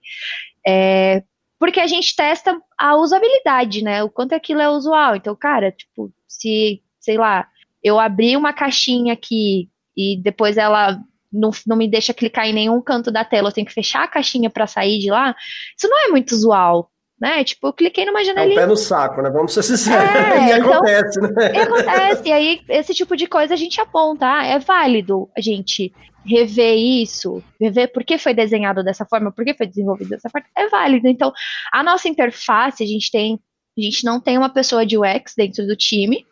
[SPEAKER 4] é, porque a gente testa a usabilidade, né, o quanto aquilo é usual, então, cara, tipo, se, sei lá, eu abrir uma caixinha aqui e depois ela não, não me deixa clicar em nenhum canto da tela, eu tenho que fechar a caixinha para sair de lá, isso não é muito usual, né? Tipo, eu cliquei numa janelinha.
[SPEAKER 3] É o pé no saco, né? Vamos ser sinceros. É, e então, acontece, né?
[SPEAKER 4] Acontece. E aí, esse tipo de coisa a gente aponta. Ah, é válido a gente rever isso, rever por que foi desenhado dessa forma, por que foi desenvolvido dessa forma. É válido. Então, a nossa interface, a gente tem. A gente não tem uma pessoa de UX dentro do time,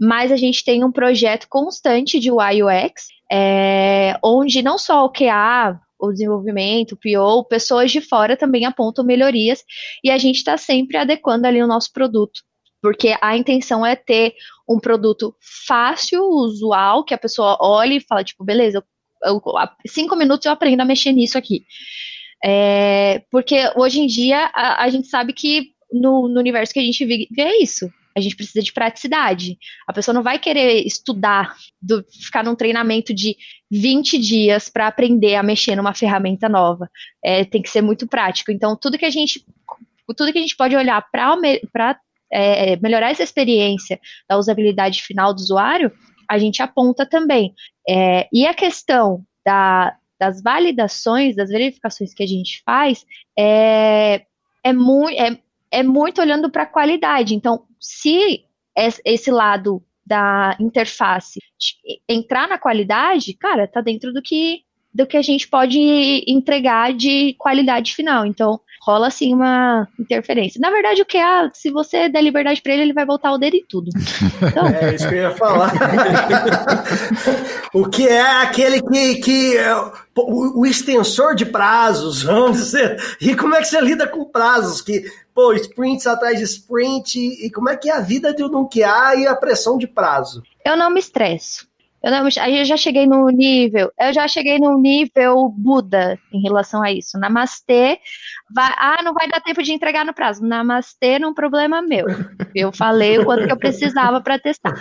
[SPEAKER 4] mas a gente tem um projeto constante de UI UX, é, onde não só o QA o desenvolvimento, o PO, pessoas de fora também apontam melhorias e a gente está sempre adequando ali o nosso produto. Porque a intenção é ter um produto fácil, usual, que a pessoa olhe e fala, tipo, beleza, eu, eu, cinco minutos eu aprendo a mexer nisso aqui. É, porque hoje em dia a, a gente sabe que no, no, universo que a gente vive é isso. A gente precisa de praticidade. A pessoa não vai querer estudar, do, ficar num treinamento de 20 dias para aprender a mexer numa ferramenta nova. É, tem que ser muito prático. Então, tudo que a gente, tudo que a gente pode olhar para é, melhorar essa experiência da usabilidade final do usuário, a gente aponta também. É, e a questão da, das validações, das verificações que a gente faz, é, é, mu é, é muito olhando para a qualidade. Então, se esse lado da interface entrar na qualidade, cara, tá dentro do que do que a gente pode entregar de qualidade final. Então, rola assim uma interferência. Na verdade, o que é, se você der liberdade para ele, ele vai voltar o dedo e tudo.
[SPEAKER 3] Então... É isso que eu ia falar. o que é aquele que, que é o, o, extensor de prazos, vamos dizer. E como é que você lida com prazos que pô, sprints atrás de sprint, e como é que é a vida de um QA e a pressão de prazo?
[SPEAKER 4] Eu não me estresso. Eu, não, eu já cheguei no nível, eu já cheguei no nível Buda em relação a isso. Namastê, vai, ah, não vai dar tempo de entregar no prazo. Namastê não problema meu. Eu falei o quanto que eu precisava para testar.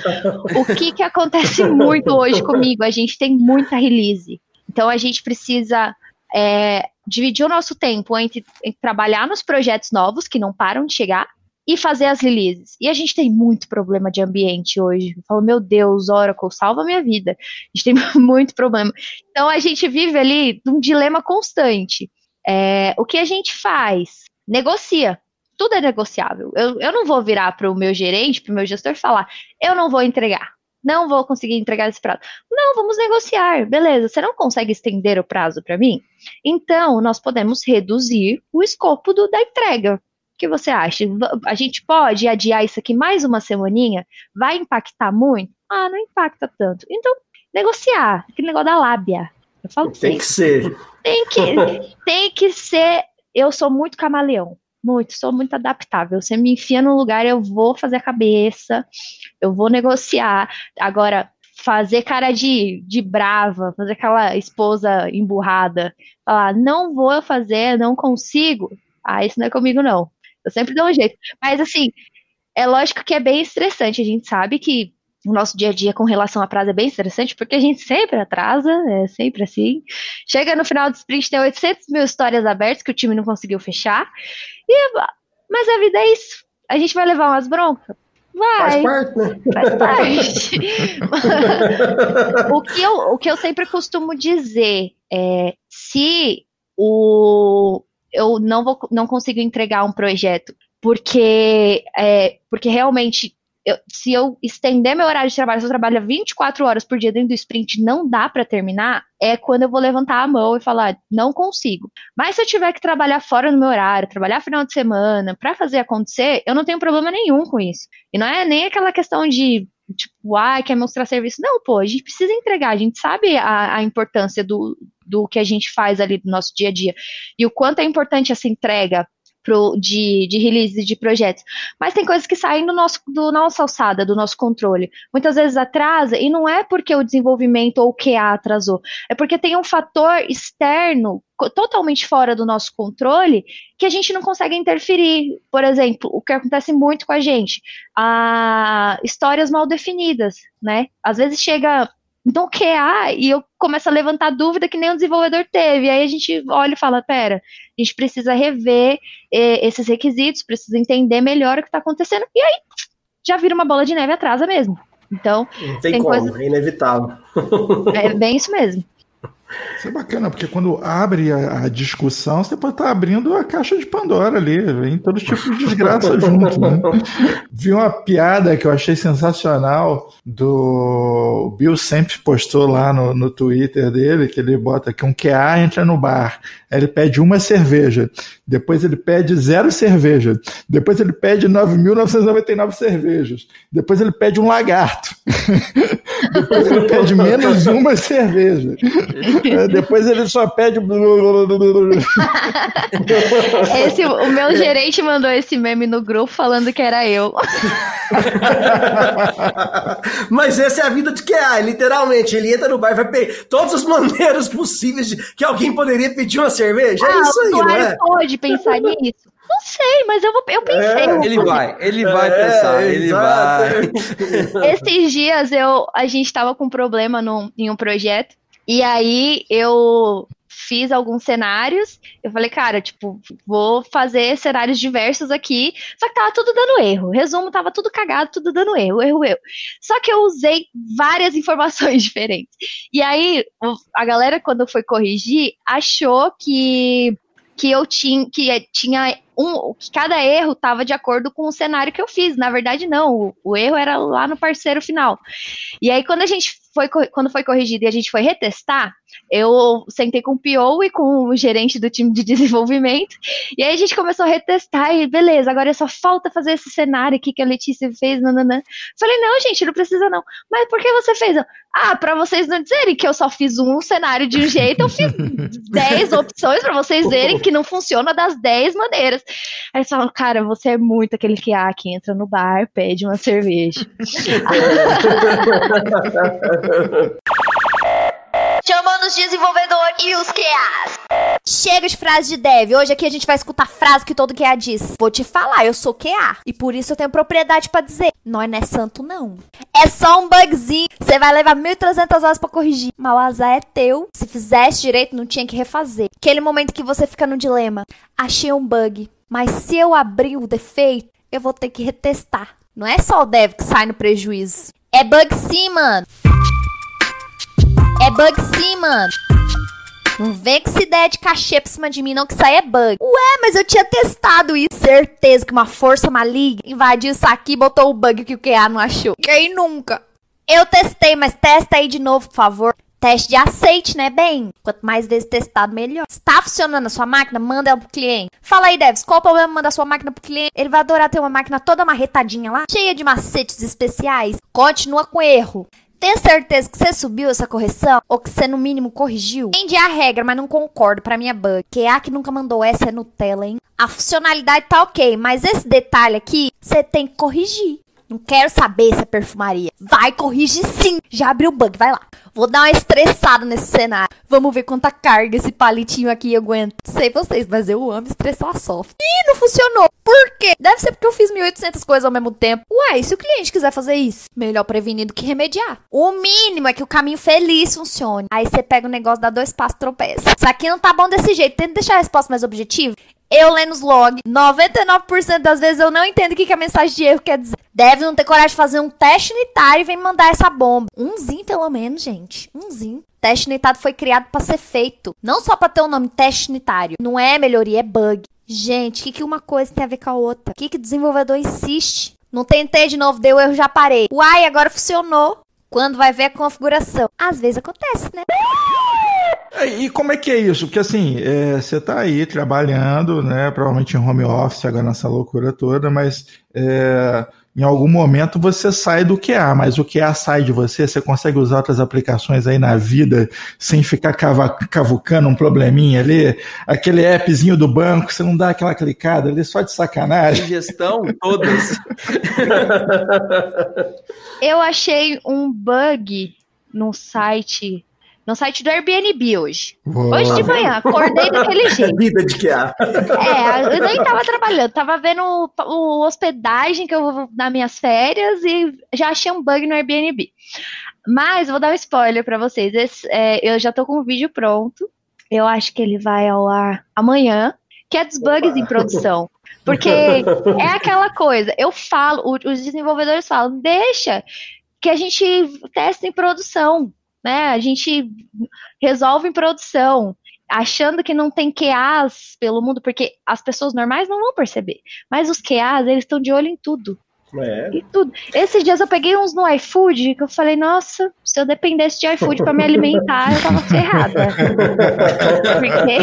[SPEAKER 4] O que que acontece muito hoje comigo? A gente tem muita release. Então a gente precisa é, dividir o nosso tempo entre, entre, trabalhar nos projetos novos que não param de chegar e fazer as releases. E a gente tem muito problema de ambiente hoje. Falo, meu Deus, Oracle, salva minha vida. A gente tem muito problema. Então a gente vive ali num dilema constante. É, o que a gente faz? Negocia. tudo é negociável. Eu, eu não vou virar para o meu gerente, para o meu gestor falar, eu não vou entregar. Não vou conseguir entregar esse prazo. Não, vamos negociar. Beleza, você não consegue estender o prazo para mim? Então, nós podemos reduzir o escopo do, da entrega. O que você acha? A gente pode adiar isso aqui mais uma semaninha? Vai impactar muito? Ah, não impacta tanto. Então, negociar. Aquele negócio da lábia. Eu falo
[SPEAKER 3] Tem que ser.
[SPEAKER 4] Tem que, tem que ser. Eu sou muito camaleão. Muito, sou muito adaptável. Você me enfia num lugar, eu vou fazer a cabeça, eu vou negociar. Agora, fazer cara de, de brava, fazer aquela esposa emburrada, falar, não vou fazer, não consigo. Ah, isso não é comigo, não. Eu sempre dou um jeito. Mas, assim, é lógico que é bem estressante. A gente sabe que o nosso dia a dia com relação a prazo é bem interessante, porque a gente sempre atrasa, é sempre assim. Chega no final do sprint, tem 800 mil histórias abertas que o time não conseguiu fechar. E, mas a vida é isso. A gente vai levar umas broncas? Vai.
[SPEAKER 3] Faz parte, né?
[SPEAKER 4] Faz parte. o, que eu, o que eu sempre costumo dizer é: se o, eu não, vou, não consigo entregar um projeto porque, é, porque realmente eu, se eu estender meu horário de trabalho, se eu trabalho 24 horas por dia dentro do sprint, não dá para terminar, é quando eu vou levantar a mão e falar, não consigo. Mas se eu tiver que trabalhar fora do meu horário, trabalhar final de semana, para fazer acontecer, eu não tenho problema nenhum com isso. E não é nem aquela questão de tipo, ah, quer mostrar serviço. Não, pô, a gente precisa entregar, a gente sabe a, a importância do, do que a gente faz ali no nosso dia a dia. E o quanto é importante essa entrega pro, de, de release de projetos. Mas tem coisas que saem do nosso, do nossa alçada, do nosso controle. Muitas vezes atrasa, e não é porque o desenvolvimento ou o QA atrasou, é porque tem um fator externo totalmente fora do nosso controle que a gente não consegue interferir. Por exemplo, o que acontece muito com a gente, a histórias mal definidas, né? Às vezes chega no QA e eu começo a levantar dúvida que nem o desenvolvedor teve. Aí a gente olha e fala, pera, a gente precisa rever eh, esses requisitos, precisa entender melhor o que está acontecendo. E aí já vira uma bola de neve atrasa mesmo. Então,
[SPEAKER 3] Não tem, tem como, coisa... é inevitável.
[SPEAKER 4] É bem isso mesmo.
[SPEAKER 1] Isso é bacana, porque quando abre a, a, discussão, você pode estar abrindo a caixa de Pandora ali, vem todo tipo de desgraça junto. Né? Vi uma piada que eu achei sensacional do Bill sempre postou lá no, no Twitter dele, que ele bota que um QA entra no bar, aí ele pede uma cerveja, depois ele pede zero cerveja, depois ele pede 9.999 cervejas, depois ele pede um lagarto, depois ele pede menos uma cerveja. É, depois ele só pede.
[SPEAKER 4] esse, o meu gerente mandou esse meme no grupo falando que era eu.
[SPEAKER 3] Mas essa é a vida de QA, literalmente. Ele entra no bar e vai pedir todas as maneiras possíveis de que alguém poderia pedir uma cerveja. É ah, é isso aí, não é?
[SPEAKER 4] pode pensar nisso. Não sei, mas eu, vou, eu pensei. É,
[SPEAKER 2] ele vai, ele vai é, pensar, ele exato.
[SPEAKER 4] vai. Esses dias eu, a gente tava com um problema num, em um projeto e aí eu fiz alguns cenários. Eu falei, cara, tipo, vou fazer cenários diversos aqui. Só que tava tudo dando erro. Resumo, tava tudo cagado, tudo dando erro, erro, erro. Só que eu usei várias informações diferentes. E aí, a galera, quando foi corrigir, achou que que eu tinha que tinha um, que cada erro estava de acordo com o cenário que eu fiz. Na verdade, não. O, o, erro era lá no parceiro final. E aí, quando a gente foi, quando foi corrigido e a gente foi retestar, eu sentei com o PO e com o gerente do time de desenvolvimento, e aí a gente começou a retestar, e beleza, agora só falta fazer esse cenário aqui que a Letícia fez, nananã. Falei, não, gente, não precisa não. Mas por que você fez? Ah, para vocês não dizerem que eu só fiz um cenário de um jeito, eu fiz 10 opções para vocês verem que não funciona das 10 maneiras. Aí eles falam, cara, você é muito aquele que, ah, que entra no bar, pede uma cerveja.
[SPEAKER 6] Chamando os desenvolvedores e os QAs. Chega de frase de dev. Hoje aqui a gente vai escutar frase que todo QA diz. Vou te falar, eu sou QA. E por isso eu tenho propriedade para dizer. Nós não é santo, não. É só um bugzinho. Você vai levar 1.300 horas para corrigir. Mas o azar é teu. Se fizesse direito, não tinha que refazer. Aquele momento que você fica no dilema. Achei um bug. Mas se eu abrir o defeito, eu vou ter que retestar. Não é só o dev que sai no prejuízo. É bug sim, mano. É bug sim, mano. Não vem com essa ideia de cachê pra cima de mim, não, que isso aí é bug. Ué, mas eu tinha testado isso. Certeza que uma força maligna invadiu isso aqui e botou o bug que o QA não achou. Quem nunca? Eu testei, mas testa aí de novo, por favor. Teste de aceite, né, bem? Quanto mais vezes testado, melhor. Está funcionando a sua máquina? Manda ela pro cliente. Fala aí, Devs, qual o problema mandar sua máquina pro cliente? Ele vai adorar ter uma máquina toda marretadinha lá, cheia de macetes especiais. Continua com erro. Tem certeza que você subiu essa correção? Ou que você, no mínimo, corrigiu? Entendi a regra, mas não concordo. Pra minha bug. QA que nunca mandou essa é Nutella, hein? A funcionalidade tá ok, mas esse detalhe aqui, você tem que corrigir. Não quero saber se é perfumaria. Vai, corrige sim. Já abriu o bug, vai lá. Vou dar uma estressada nesse cenário. Vamos ver quanta carga esse palitinho aqui aguenta. Sei vocês, mas eu amo estressar soft. Ih, não funcionou. Por quê? Deve ser porque eu fiz 1.800 coisas ao mesmo tempo. E se o cliente quiser fazer isso? Melhor prevenir do que remediar. O mínimo é que o caminho feliz funcione. Aí você pega o negócio, dá dois passos, tropeça. Isso aqui não tá bom desse jeito. Tenta deixar a resposta mais objetiva. Eu lendo os log, 99% das vezes eu não entendo o que, que a mensagem de erro quer dizer. Deve não ter coragem de fazer um teste unitário e vem mandar essa bomba. Umzinho, pelo menos, gente. Umzinho. Teste unitário foi criado para ser feito. Não só para ter o um nome teste unitário. Não é melhoria, é bug. Gente, o que, que uma coisa tem a ver com a outra? O que, que o desenvolvedor insiste? Não tentei de novo, deu erro, já parei. Uai, agora funcionou. Quando vai ver a configuração? Às vezes acontece, né?
[SPEAKER 1] E como é que é isso? Porque assim, é, você está aí trabalhando, né? Provavelmente em home office agora nessa loucura toda, mas é, em algum momento você sai do QA, mas o QA sai de você, você consegue usar outras aplicações aí na vida sem ficar cavucando um probleminha ali, aquele appzinho do banco, você não dá aquela clicada ali só de sacanagem.
[SPEAKER 2] Gestão, todas.
[SPEAKER 4] Eu achei um bug no site no site do Airbnb hoje. Hoje de manhã, acordei daquele jeito.
[SPEAKER 3] Vida de que há.
[SPEAKER 4] É, eu nem tava trabalhando, tava vendo o, o, hospedagem que eu vou nas minhas férias e já achei um bug no Airbnb. Mas vou dar um spoiler para vocês. Esse, é, eu já tô com o vídeo pronto. Eu acho que ele vai ao ar amanhã, que é dos bugs Opa. em produção. Porque é aquela coisa, eu falo, os desenvolvedores falam, deixa que a gente teste em produção né? A gente resolve em produção, achando que não tem QAs pelo mundo, porque as pessoas normais não vão perceber. Mas os QAs, eles estão de olho em tudo. É. E tudo. Esses dias eu peguei uns no iFood que eu falei, nossa, se eu dependesse de iFood para me alimentar, eu tava ferrada. Porque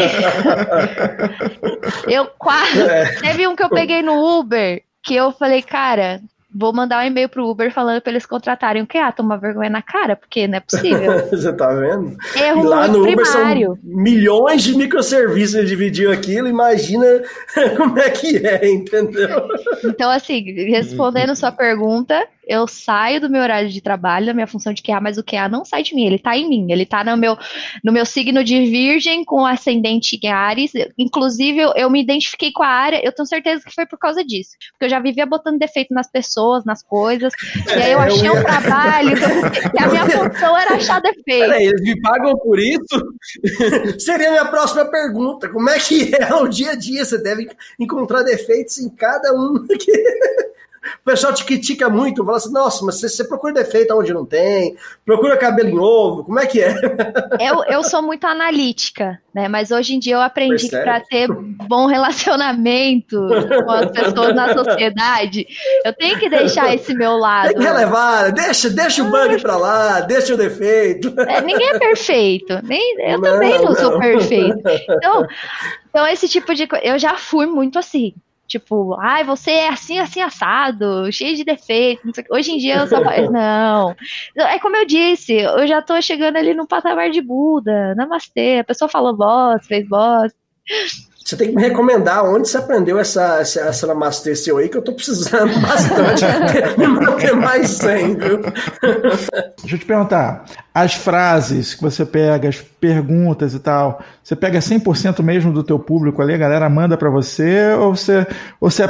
[SPEAKER 4] eu quase. É. Teve um que eu peguei no Uber que eu falei, cara, vou mandar um e-mail pro Uber falando pra eles contratarem o QA, tomar vergonha na cara, porque não é possível.
[SPEAKER 3] Você tá vendo?
[SPEAKER 4] Erro e lá no Uber primário.
[SPEAKER 3] são milhões de microserviços que dividiu aquilo, imagina como é que é, entendeu?
[SPEAKER 4] Então, assim, respondendo sua pergunta, eu saio do meu horário de trabalho, da minha função de QA, mas o QA não sai de mim, ele tá em mim, ele tá no meu, no meu signo de virgem com ascendente em Ares, inclusive eu, eu me identifiquei com a área, eu tenho certeza que foi por causa disso, porque eu já vivia botando defeito nas pessoas, nas coisas, e aí eu achei um trabalho que a minha função era achar defeito. Peraí,
[SPEAKER 2] eles me pagam por isso?
[SPEAKER 3] Seria a minha próxima pergunta, como é que é o dia a dia? Você deve encontrar defeitos em cada um o pessoal te critica muito, fala assim, nossa, mas você, você, procura defeito onde não tem, procura cabelo em ovo, como é que é?
[SPEAKER 4] Eu, eu sou muito analítica, né? Mas hoje em dia eu aprendi que para ter bom relacionamento com as pessoas na sociedade, eu tenho que deixar esse meu lado.
[SPEAKER 3] Tem que relevar, deixa, deixa o bug pra lá, deixa o defeito.
[SPEAKER 4] É, ninguém é perfeito, nem, eu não, também não, não sou perfeito. Então, então, esse tipo de coisa, eu já fui muito assim. Tipo, ai, você é assim, assim, assado, cheio de defeitos. Hoje em dia eu só não. É como eu disse, eu já tô chegando ali no patamar de Buda, namastê. A pessoa falou boss, fez boss.
[SPEAKER 3] Você tem que me recomendar onde você aprendeu essa, essa, essa Namastê seu aí, que eu tô precisando bastante me manter mais 100, viu?
[SPEAKER 1] Deixa eu te perguntar, as frases que você pega, as perguntas e tal, você pega 100% mesmo do teu público ali, a galera manda para você, ou você, ou você...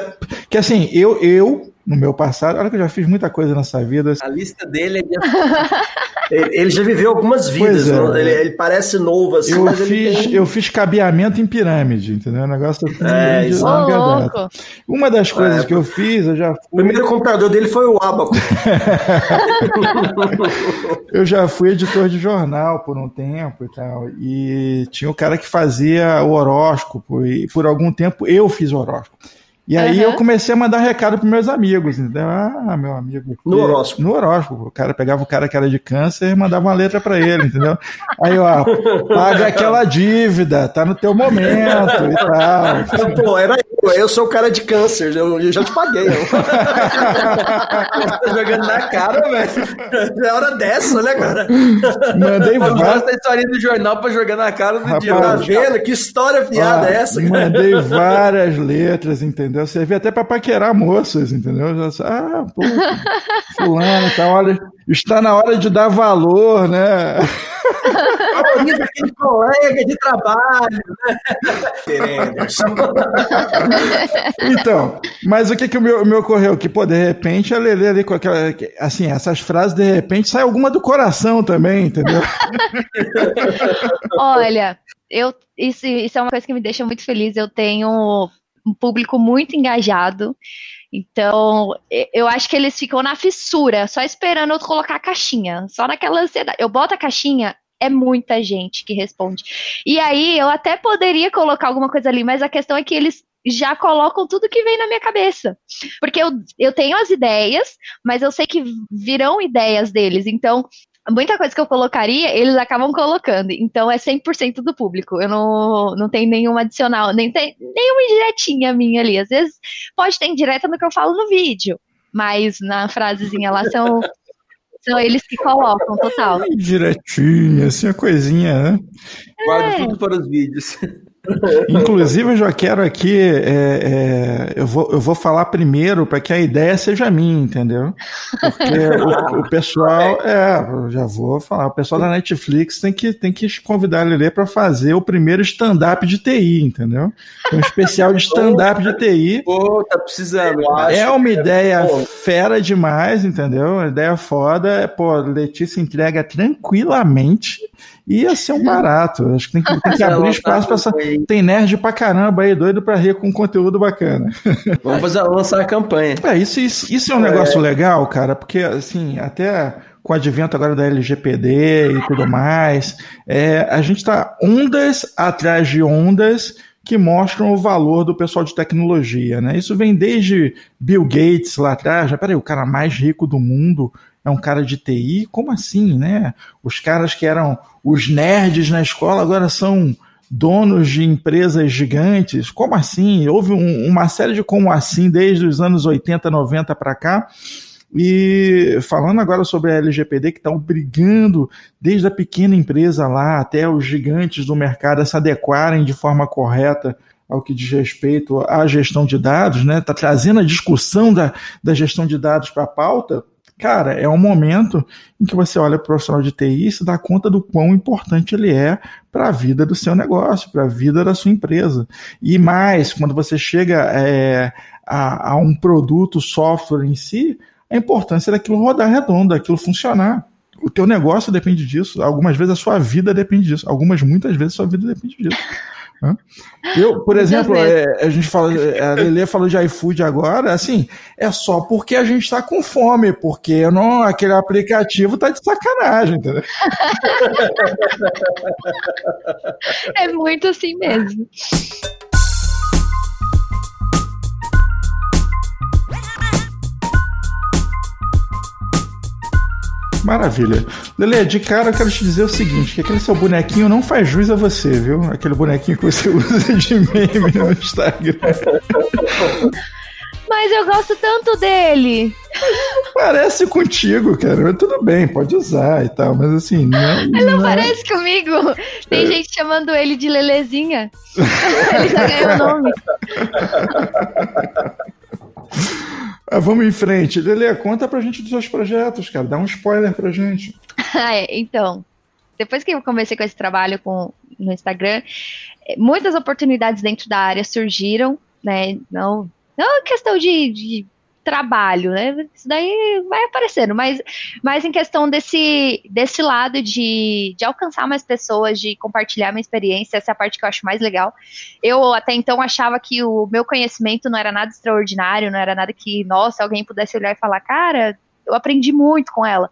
[SPEAKER 1] Que assim, eu, eu no meu passado. Olha que eu já fiz muita coisa nessa vida.
[SPEAKER 2] A lista dele é de...
[SPEAKER 3] ele, já viveu algumas vidas, é. ele, ele, parece novo assim,
[SPEAKER 1] eu fiz, tem... Eu fiz cabeamento em pirâmide, entendeu? Um negócio assim,
[SPEAKER 3] é,
[SPEAKER 1] de longa Uma das coisas é, que eu fiz, eu já fui...
[SPEAKER 3] O primeiro computador dele foi o Abaco.
[SPEAKER 1] eu já fui editor de jornal por um tempo e tal, e tinha o cara que fazia o horóscopo, e por algum tempo eu fiz o horóscopo. E aí uhum. eu comecei a mandar recado para meus amigos, entendeu? Ah, meu amigo.
[SPEAKER 3] No horóscopo.
[SPEAKER 1] No horóscopo. O cara pegava o cara que era de câncer e mandava uma letra para ele, entendeu? Aí, ó, paga aquela dívida, tá no teu momento e tal.
[SPEAKER 3] Pô, era eu, eu sou o cara de câncer, eu, eu já te paguei.
[SPEAKER 2] tá jogando na cara, velho.
[SPEAKER 3] É hora dessa, né, cara?
[SPEAKER 1] Mandei várias.
[SPEAKER 2] a historinha do jornal pra jogar na cara do
[SPEAKER 3] Rapaz, dia. Tá vendo? Que história fiada ah, é essa, cara?
[SPEAKER 1] Mandei várias letras, entendeu? Entendeu? Servia até para paquerar moças, entendeu? Ah, pô, fulano, tá, olha, está na hora de dar valor, né?
[SPEAKER 3] Valoriza aquele colega de trabalho, né?
[SPEAKER 1] então, mas o que que me, me ocorreu? Que, pô, de repente a Lele ali com aquela, assim, essas frases, de repente sai alguma do coração também, entendeu?
[SPEAKER 4] Olha, eu, isso, isso é uma coisa que me deixa muito feliz. Eu tenho um público muito engajado. Então, eu acho que eles ficam na fissura, só esperando eu colocar a caixinha, só naquela ansiedade. Eu boto a caixinha, é muita gente que responde. E aí, eu até poderia colocar alguma coisa ali, mas a questão é que eles já colocam tudo que vem na minha cabeça. Porque eu, eu tenho as ideias, mas eu sei que virão ideias deles. Então, muita coisa que eu colocaria, eles acabam colocando. Então é 100% do público. Eu não, não tenho nenhum adicional, nem tem nenhuma indiretinha minha ali. Às vezes pode ter indireta no que eu falo no vídeo, mas na frasezinha lá são. São eles que colocam, total.
[SPEAKER 1] Direitinho, assim, a coisinha, né?
[SPEAKER 2] Guardo é. tudo para os vídeos.
[SPEAKER 1] Inclusive, eu já quero aqui, é, é, eu, vou, eu vou falar primeiro para que a ideia seja minha, entendeu? Porque o, o, pessoal, é, eu já vou falar, o pessoal da Netflix tem que, tem que convidar a Lelê para fazer o primeiro stand-up de TI, entendeu? Um especial de stand-up de TI.
[SPEAKER 2] Pô, tá precisando,
[SPEAKER 1] É uma ideia fera demais, entendeu? Uma ideia foda. Pô, Letícia entrega tranquilamente ia ser um barato. Acho que tem que, tem que abrir espaço para essa. Tem nerd pra caramba aí, doido pra rir com conteúdo bacana.
[SPEAKER 2] Vamos fazer, lançar a campanha.
[SPEAKER 1] É, isso, isso, isso é um negócio é. legal, cara, porque assim, até com o advento agora da LGPD e tudo mais, é, a gente está ondas atrás de ondas que mostram o valor do pessoal de tecnologia, né? Isso vem desde Bill Gates lá atrás, já peraí, o cara mais rico do mundo é um cara de TI? Como assim, né? Os caras que eram os nerds na escola agora são donos de empresas gigantes? Como assim? Houve um, uma série de como assim desde os anos 80, 90 para cá. E falando agora sobre a LGPD, que está obrigando desde a pequena empresa lá até os gigantes do mercado a se adequarem de forma correta ao que diz respeito à gestão de dados, né? Está trazendo a discussão da, da gestão de dados para a pauta cara, é um momento em que você olha para o profissional de TI e se dá conta do quão importante ele é para a vida do seu negócio, para a vida da sua empresa. E mais, quando você chega é, a, a um produto, software em si, a importância daquilo rodar redondo, daquilo funcionar. O teu negócio depende disso, algumas vezes a sua vida depende disso, algumas, muitas vezes a sua vida depende disso. Eu, por exemplo, é, a gente fala, a Lele falou de iFood agora, assim, é só porque a gente está com fome, porque não, aquele aplicativo tá de sacanagem, entendeu?
[SPEAKER 4] É muito assim mesmo.
[SPEAKER 1] Maravilha. Lele, de cara eu quero te dizer o seguinte, que aquele seu bonequinho não faz jus a você, viu? Aquele bonequinho que você usa de meme no Instagram.
[SPEAKER 4] Mas eu gosto tanto dele.
[SPEAKER 1] Parece contigo, cara. Tudo bem, pode usar e tal, mas assim. Não,
[SPEAKER 4] ele não, não parece comigo. Tem é. gente chamando ele de Lelezinha. ele já ganhou o nome.
[SPEAKER 1] Ah, vamos em frente. Lele, conta pra gente dos seus projetos, cara. Dá um spoiler pra gente.
[SPEAKER 4] é. Então, depois que eu comecei com esse trabalho com, no Instagram, é, muitas oportunidades dentro da área surgiram, né? Não, não é questão de, de trabalho, né? Isso daí vai aparecendo, mas, mas em questão desse, desse lado de, de alcançar mais pessoas, de compartilhar minha experiência, essa é a parte que eu acho mais legal. Eu até então achava que o meu conhecimento não era nada extraordinário, não era nada que, nossa, alguém pudesse olhar e falar, cara, eu aprendi muito com ela.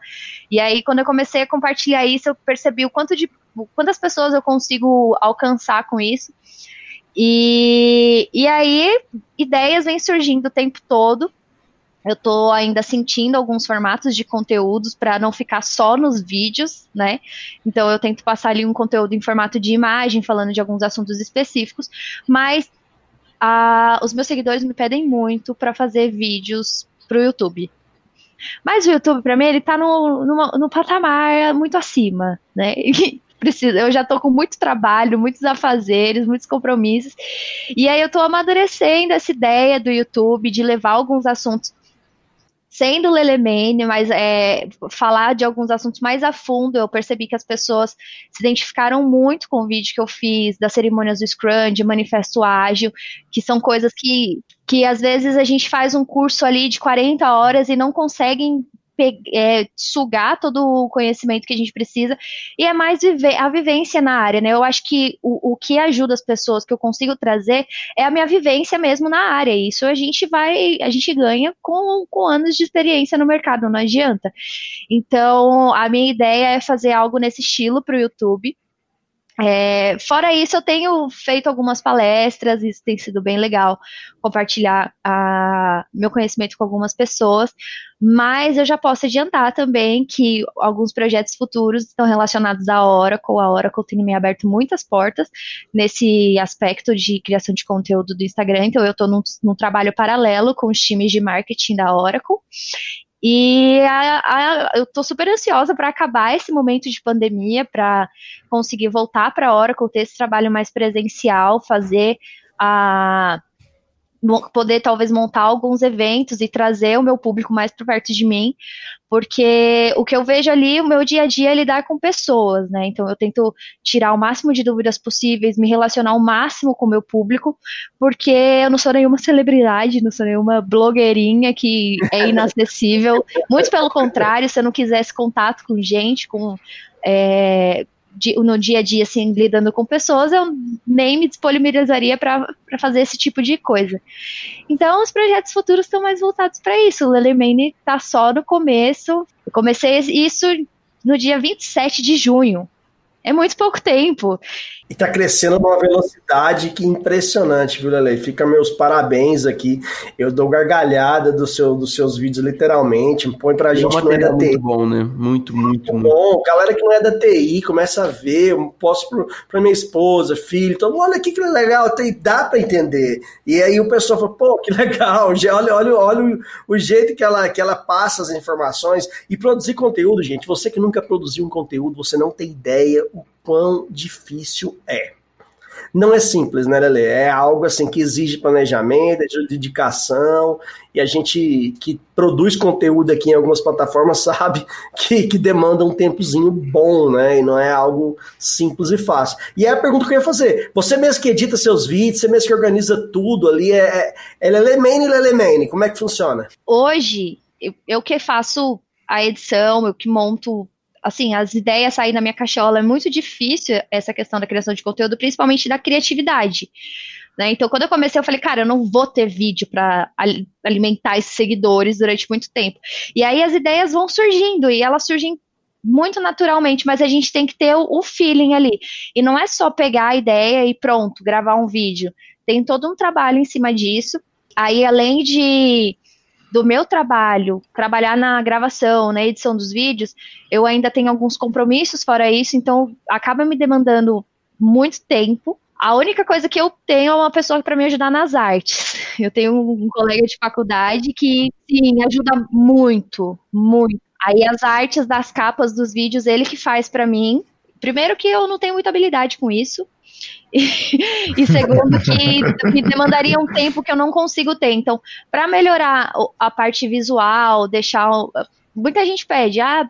[SPEAKER 4] E aí, quando eu comecei a compartilhar isso, eu percebi o quanto de quantas pessoas eu consigo alcançar com isso. E, e aí, ideias vêm surgindo o tempo todo. Eu estou ainda sentindo alguns formatos de conteúdos para não ficar só nos vídeos, né? Então eu tento passar ali um conteúdo em formato de imagem, falando de alguns assuntos específicos, mas os meus seguidores me pedem muito para fazer vídeos para o YouTube. Mas o YouTube, para mim, ele está no, no, no, patamar muito acima, né? Preciso, eu já tô com muito trabalho, muitos afazeres, muitos compromissos. E aí eu tô amadurecendo essa ideia do YouTube de levar alguns assuntos sendo Lelemane, mas é, falar de alguns assuntos mais a fundo, eu percebi que as pessoas se identificaram muito com o vídeo que eu fiz das cerimônias do Scrum, de manifesto ágil, que são coisas que, que às vezes a gente faz um curso ali de 40 horas e não conseguem é, sugar todo o conhecimento que a gente precisa, e é mais viver, a vivência na área, né? Eu acho que o, o que ajuda as pessoas que eu consigo trazer é a minha vivência mesmo na área. Isso a gente vai, a gente ganha com, com anos de experiência no mercado, não adianta. Então, a minha ideia é fazer algo nesse estilo para o YouTube. É, fora isso, eu tenho feito algumas palestras, isso tem sido bem legal, compartilhar a, meu conhecimento com algumas pessoas, mas eu já posso adiantar também que alguns projetos futuros estão relacionados à Oracle, a Oracle tem me aberto muitas portas nesse aspecto de criação de conteúdo do Instagram, então eu estou num, num trabalho paralelo com os times de marketing da Oracle, e a, a, eu estou super ansiosa para acabar esse momento de pandemia, para conseguir voltar para a Oracle, ter esse trabalho mais presencial, fazer a poder talvez montar alguns eventos e trazer o meu público mais para perto de mim, porque o que eu vejo ali, o meu dia a dia é lidar com pessoas, né? Então eu tento tirar o máximo de dúvidas possíveis, me relacionar o máximo com o meu público, porque eu não sou nenhuma celebridade, não sou nenhuma blogueirinha que é inacessível. Muito pelo contrário, se eu não quisesse contato com gente, com é, no dia a dia, assim, lidando com pessoas, eu nem me disponibilizaria para fazer esse tipo de coisa. Então, os projetos futuros estão mais voltados para isso. O Lelemane está só no começo. Eu comecei isso no dia 27 de junho. É muito pouco tempo.
[SPEAKER 3] E tá crescendo numa velocidade que impressionante, viu, Lele? Fica meus parabéns aqui. Eu dou gargalhada do seu, dos seus vídeos, literalmente. Põe pra gente que não é da
[SPEAKER 2] TI. Muito bom, né? Muito, muito, muito.
[SPEAKER 3] bom. Galera que não é da TI, começa a ver. Eu posto pro, pra minha esposa, filho. Então, olha aqui que legal, tem, dá pra entender. E aí o pessoal fala, pô, que legal. Olha, olha, olha o, o jeito que ela, que ela passa as informações. E produzir conteúdo, gente. Você que nunca produziu um conteúdo, você não tem ideia o quão difícil é. Não é simples, né, Lele? É algo assim que exige planejamento, dedicação, e a gente que produz conteúdo aqui em algumas plataformas sabe que, que demanda um tempozinho bom, né? E não é algo simples e fácil. E é a pergunta que eu ia fazer. Você mesmo que edita seus vídeos, você mesmo que organiza tudo ali, é, é Lelemane e Lelemane, como é que funciona?
[SPEAKER 4] Hoje, eu, eu que faço a edição, eu que monto assim, as ideias saírem na minha cachola, é muito difícil essa questão da criação de conteúdo, principalmente da criatividade. Né? Então, quando eu comecei, eu falei, cara, eu não vou ter vídeo para alimentar esses seguidores durante muito tempo. E aí as ideias vão surgindo, e elas surgem muito naturalmente, mas a gente tem que ter o feeling ali. E não é só pegar a ideia e pronto, gravar um vídeo. Tem todo um trabalho em cima disso. Aí, além de do meu trabalho, trabalhar na gravação, na edição dos vídeos, eu ainda tenho alguns compromissos fora isso, então acaba me demandando muito tempo. A única coisa que eu tenho é uma pessoa para me ajudar nas artes. Eu tenho um colega de faculdade que, sim, ajuda muito, muito. Aí as artes das capas dos vídeos, ele que faz para mim. Primeiro que eu não tenho muita habilidade com isso. e segundo que me demandaria um tempo que eu não consigo ter. Então, para melhorar a parte visual, deixar muita gente pede, ah,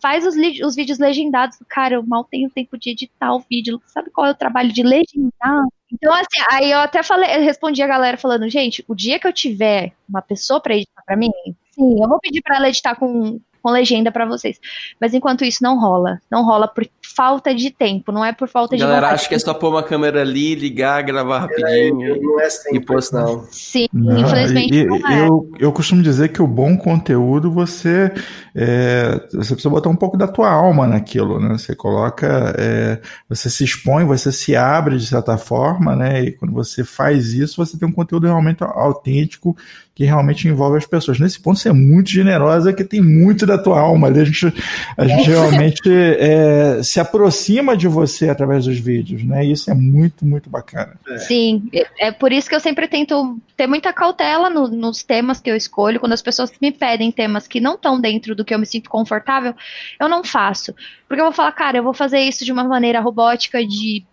[SPEAKER 4] faz os, os vídeos legendados. Cara, eu mal tenho tempo de editar o vídeo. Sabe qual é o trabalho de legendar? Então, assim, aí eu até falei, eu respondi a galera falando, gente, o dia que eu tiver uma pessoa pra editar pra mim, sim, eu vou pedir pra ela editar com, com legenda para vocês. Mas enquanto isso não rola. Não rola por falta de tempo, não é por falta
[SPEAKER 2] de
[SPEAKER 4] Galera,
[SPEAKER 2] vontade. acho que é só pôr uma câmera ali, ligar, gravar rapidinho. É, não é
[SPEAKER 3] sempre, e posto, não.
[SPEAKER 4] Sim, não, infelizmente
[SPEAKER 1] e,
[SPEAKER 4] não é.
[SPEAKER 1] Eu, eu costumo dizer que o bom conteúdo você é, você precisa botar um pouco da tua alma naquilo, né? Você coloca, é, você se expõe, você se abre de certa forma, né? E quando você faz isso, você tem um conteúdo realmente autêntico que realmente envolve as pessoas. Nesse ponto, você é muito generosa, que tem muito da tua alma. A gente, a gente realmente é, se aproxima de você através dos vídeos, né? E isso é muito, muito bacana.
[SPEAKER 4] Sim, é, é por isso que eu sempre tento ter muita cautela no, nos temas que eu escolho. Quando as pessoas me pedem temas que não estão dentro do que eu me sinto confortável, eu não faço. Porque eu vou falar, cara, eu vou fazer isso de uma maneira robótica, de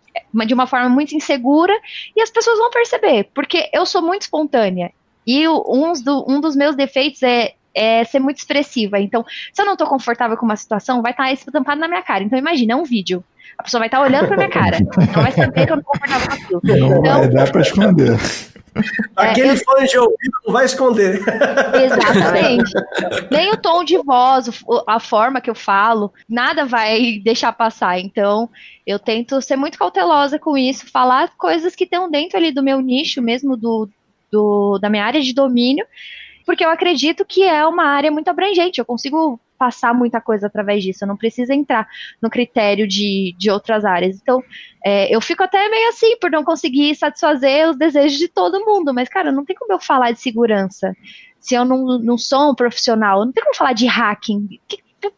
[SPEAKER 4] de uma forma muito insegura e as pessoas vão perceber, porque eu sou muito espontânea. E um, do, um dos meus defeitos é, é ser muito expressiva. Então, se eu não tô confortável com uma situação, vai estar tá estampado na minha cara. Então, imagina, é um vídeo. A pessoa vai estar tá olhando pra minha cara. Não vai saber que eu não tô confortável com aquilo.
[SPEAKER 1] Não então, vai dar pra esconder.
[SPEAKER 3] Aquele é, eu... fone de ouvido não vai esconder.
[SPEAKER 4] Exatamente. Nem o tom de voz, a forma que eu falo, nada vai deixar passar. Então, eu tento ser muito cautelosa com isso, falar coisas que estão dentro ali do meu nicho, mesmo do, do, da minha área de domínio, porque eu acredito que é uma área muito abrangente, eu consigo passar muita coisa através disso, eu não preciso entrar no critério de, de outras áreas. Então, é, eu fico até meio assim por não conseguir satisfazer os desejos de todo mundo, mas, cara, não tem como eu falar de segurança se eu não, não sou um profissional, não tem como falar de hacking.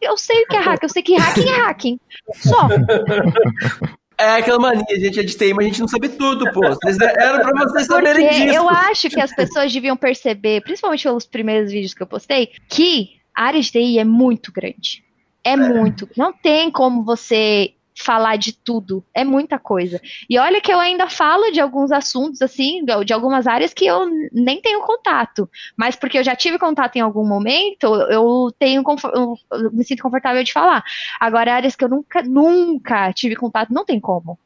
[SPEAKER 4] Eu sei o que é hacking, eu sei que hacking é hacking. Só.
[SPEAKER 2] É aquela mania, a gente é de TI, mas a gente não sabe tudo, pô. Era pra vocês saberem
[SPEAKER 4] disso. Eu acho que as pessoas deviam perceber, principalmente pelos primeiros vídeos que eu postei, que a área de TI é muito grande. É, é. muito. Não tem como você falar de tudo. É muita coisa. E olha que eu ainda falo de alguns assuntos, assim, de algumas áreas que eu nem tenho contato. Mas porque eu já tive contato em algum momento, eu tenho eu me sinto confortável de falar. Agora, áreas que eu nunca, nunca tive contato, não tem como.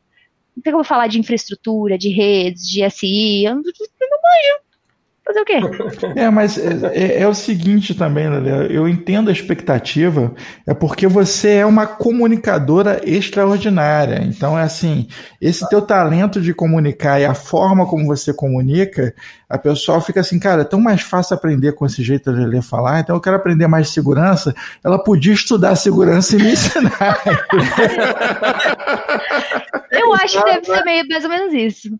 [SPEAKER 4] Não tem como falar de infraestrutura, de redes, de SI. Eu não, eu não manjo. Fazer o quê?
[SPEAKER 1] É, mas é, é, é o seguinte também, Lelê, eu entendo a expectativa, é porque você é uma comunicadora extraordinária. Então, é assim, esse teu talento de comunicar e a forma como você comunica, a pessoa fica assim, cara, é tão mais fácil aprender com esse jeito de ler falar, então eu quero aprender mais segurança. Ela podia estudar segurança e me ensinar.
[SPEAKER 4] eu acho que deve ser meio mais ou menos isso.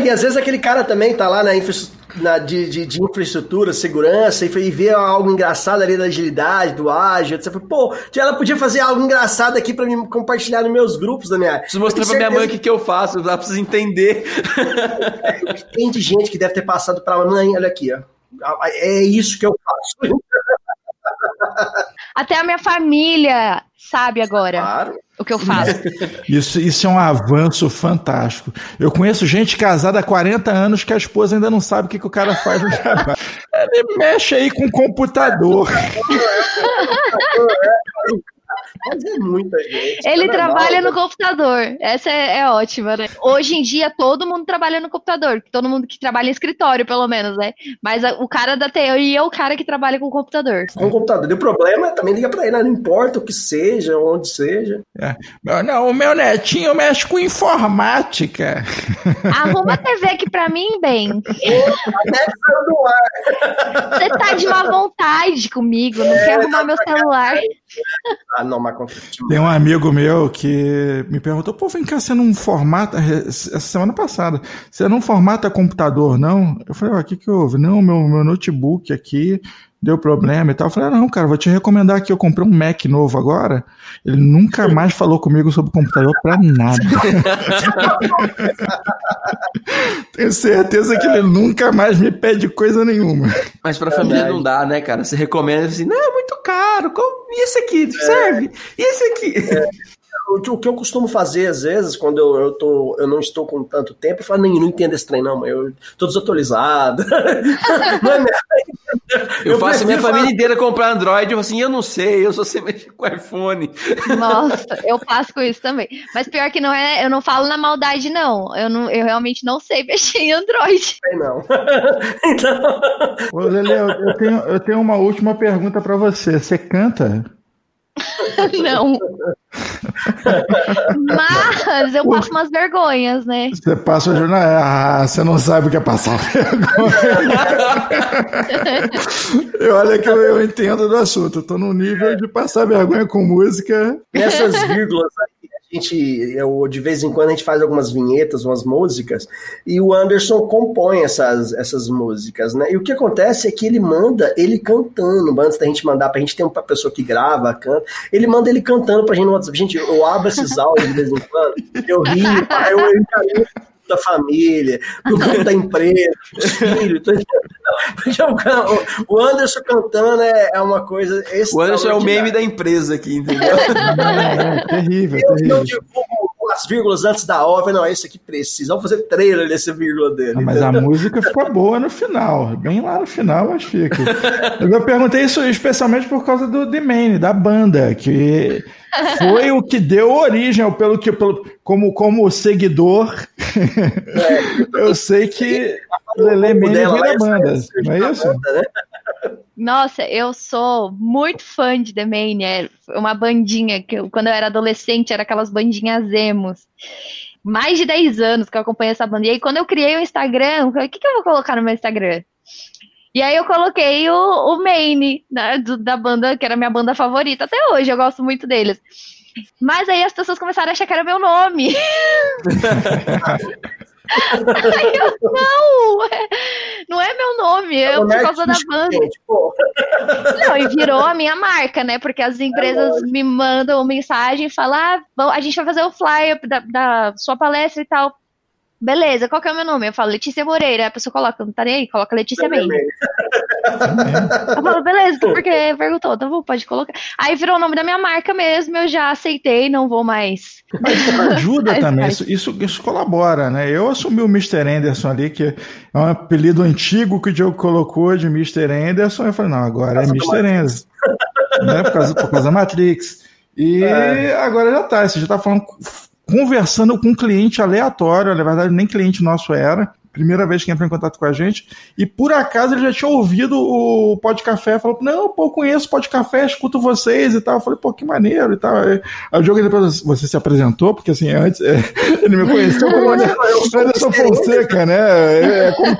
[SPEAKER 3] E às vezes aquele cara também tá lá na, infra, na de, de, de, infraestrutura, segurança, e, e vê algo engraçado ali da agilidade, do ágil, etc. Pô, ela podia fazer algo engraçado aqui para me compartilhar nos meus grupos da minha.
[SPEAKER 2] Preciso mostrar pra minha mãe o que, que eu faço, ela precisa entender.
[SPEAKER 3] Tem de gente que deve ter passado pra mãe, olha aqui, ó. É isso que eu faço.
[SPEAKER 4] Até a minha família sabe agora. Claro o que eu faço.
[SPEAKER 1] Isso, isso é um avanço fantástico. Eu conheço gente casada há 40 anos que a esposa ainda não sabe o que, que o cara faz no trabalho. Ele mexe aí com o computador.
[SPEAKER 3] Mas é muita gente.
[SPEAKER 4] Ele é trabalha no computador. Essa é, é, ótima, né? Hoje em dia, todo mundo trabalha no computador. Todo mundo que trabalha em escritório, pelo menos, né? Mas a, o cara da teoria é o cara que trabalha com o computador.
[SPEAKER 3] Com o computador. Deu problema, também liga pra ele. Né? Não importa o que seja, onde seja.
[SPEAKER 1] É. Não, o meu netinho mexe com informática.
[SPEAKER 4] Arruma a TV aqui pra mim, bem. Você tá de má vontade comigo, não é, quer arrumar meu celular.
[SPEAKER 3] Ah, não, mas
[SPEAKER 1] Tem um amigo meu que me perguntou, pô, vem cá, você não formata, essa semana passada, você não formata computador, não? Eu falei, ó, o que que houve? Não, meu, meu notebook aqui deu problema e tal. Eu falei, ah, não, cara, vou te recomendar que eu comprei um Mac novo agora. Ele nunca mais falou comigo sobre computador pra nada. Tenho certeza que ele nunca mais me pede coisa nenhuma.
[SPEAKER 2] Mas pra família não dá, né, cara? Você recomenda assim, não, é muito caro. E esse aqui, serve? E esse aqui? É
[SPEAKER 3] o que eu costumo fazer às vezes, quando eu, eu, tô, eu não estou com tanto tempo, eu falo, nem não entendo esse trem, não, mas eu tô desatualizado. não é
[SPEAKER 2] Eu, eu faço minha família inteira comprar Android, eu assim, eu não sei, eu só sei mexer com iPhone.
[SPEAKER 4] Nossa, eu passo com isso também. Mas pior que não é, eu não falo na maldade, não. Eu, não, eu realmente não sei mexer em Android.
[SPEAKER 3] Não.
[SPEAKER 1] então... Ô, Lele, eu, eu, tenho, eu tenho uma última pergunta para você. Você canta?
[SPEAKER 4] Não. Mas eu passo umas vergonhas, né?
[SPEAKER 1] Você passa o jornal. Ah, você não sabe o que é passar vergonha. eu, olha que eu, eu entendo do assunto. Eu tô no nível de passar vergonha com música.
[SPEAKER 3] Nessas vírgulas aí, gente, eu, de vez em quando a gente faz algumas vinhetas, umas músicas, e o Anderson compõe essas, essas músicas, né? E o que acontece é que ele manda ele cantando, antes da gente mandar pra gente ter uma pessoa que grava, canta, ele manda ele cantando pra gente no WhatsApp. Gente, eu abro esses áudios de vez em quando, eu rio, eu, eu encaminho da família, do canto da empresa, dos filhos. Porque o Anderson cantando é, é uma coisa.
[SPEAKER 2] O Anderson é o meme da empresa aqui, entendeu?
[SPEAKER 1] É, é, terrível. Eu terrível. não divulgo
[SPEAKER 3] as vírgulas antes da obra, não, esse aqui precisa. Vamos fazer trailer desse vírgula dele.
[SPEAKER 1] Ah, mas a música ficou boa no final, bem lá no final, mas fica. Eu perguntei isso especialmente por causa do The Main, da banda, que foi o que deu origem, pelo que, pelo, como, como seguidor, é, eu sei que Lele Mane vira banda, não é isso? Né?
[SPEAKER 4] Nossa, eu sou muito fã de The Main, é uma bandinha que eu, quando eu era adolescente era aquelas bandinhas emos. Mais de 10 anos que eu acompanho essa banda. E aí, quando eu criei o Instagram, eu falei, o que, que eu vou colocar no meu Instagram? E aí eu coloquei o, o main né, da banda, que era minha banda favorita. Até hoje eu gosto muito deles. Mas aí as pessoas começaram a achar que era meu nome. aí eu, não, é, não é meu nome, é, é por causa da banda. Não, e virou a minha marca, né? Porque as empresas é me mandam mensagem e falam: ah, a gente vai fazer o flyer da, da sua palestra e tal. Beleza, qual que é o meu nome? Eu falo Letícia Moreira. A pessoa coloca, não tá nem aí, coloca Letícia May. eu falo, beleza, porque perguntou, então vou, pode colocar. Aí virou o nome da minha marca mesmo, eu já aceitei, não vou mais.
[SPEAKER 1] Mas isso ajuda também, isso, isso, isso, colabora, né? Eu assumi o Mr. Anderson ali, que é um apelido antigo que o Diogo colocou de Mr. Anderson. Eu falei, não, agora é Mr. Anderson. né? Por causa, por causa da Matrix. E é. agora já tá, você já tá falando conversando com um cliente aleatório, na verdade nem cliente nosso era, primeira vez que entrou em contato com a gente, e por acaso ele já tinha ouvido o Pod Café, falou, não, pô, conheço o Pod Café, escuto vocês e tal. Eu falei, pô, que maneiro e tal. Aí, o jogo depois você se apresentou, porque assim, antes é, ele me conheceu como Anderson Fonseca, né? É, é como,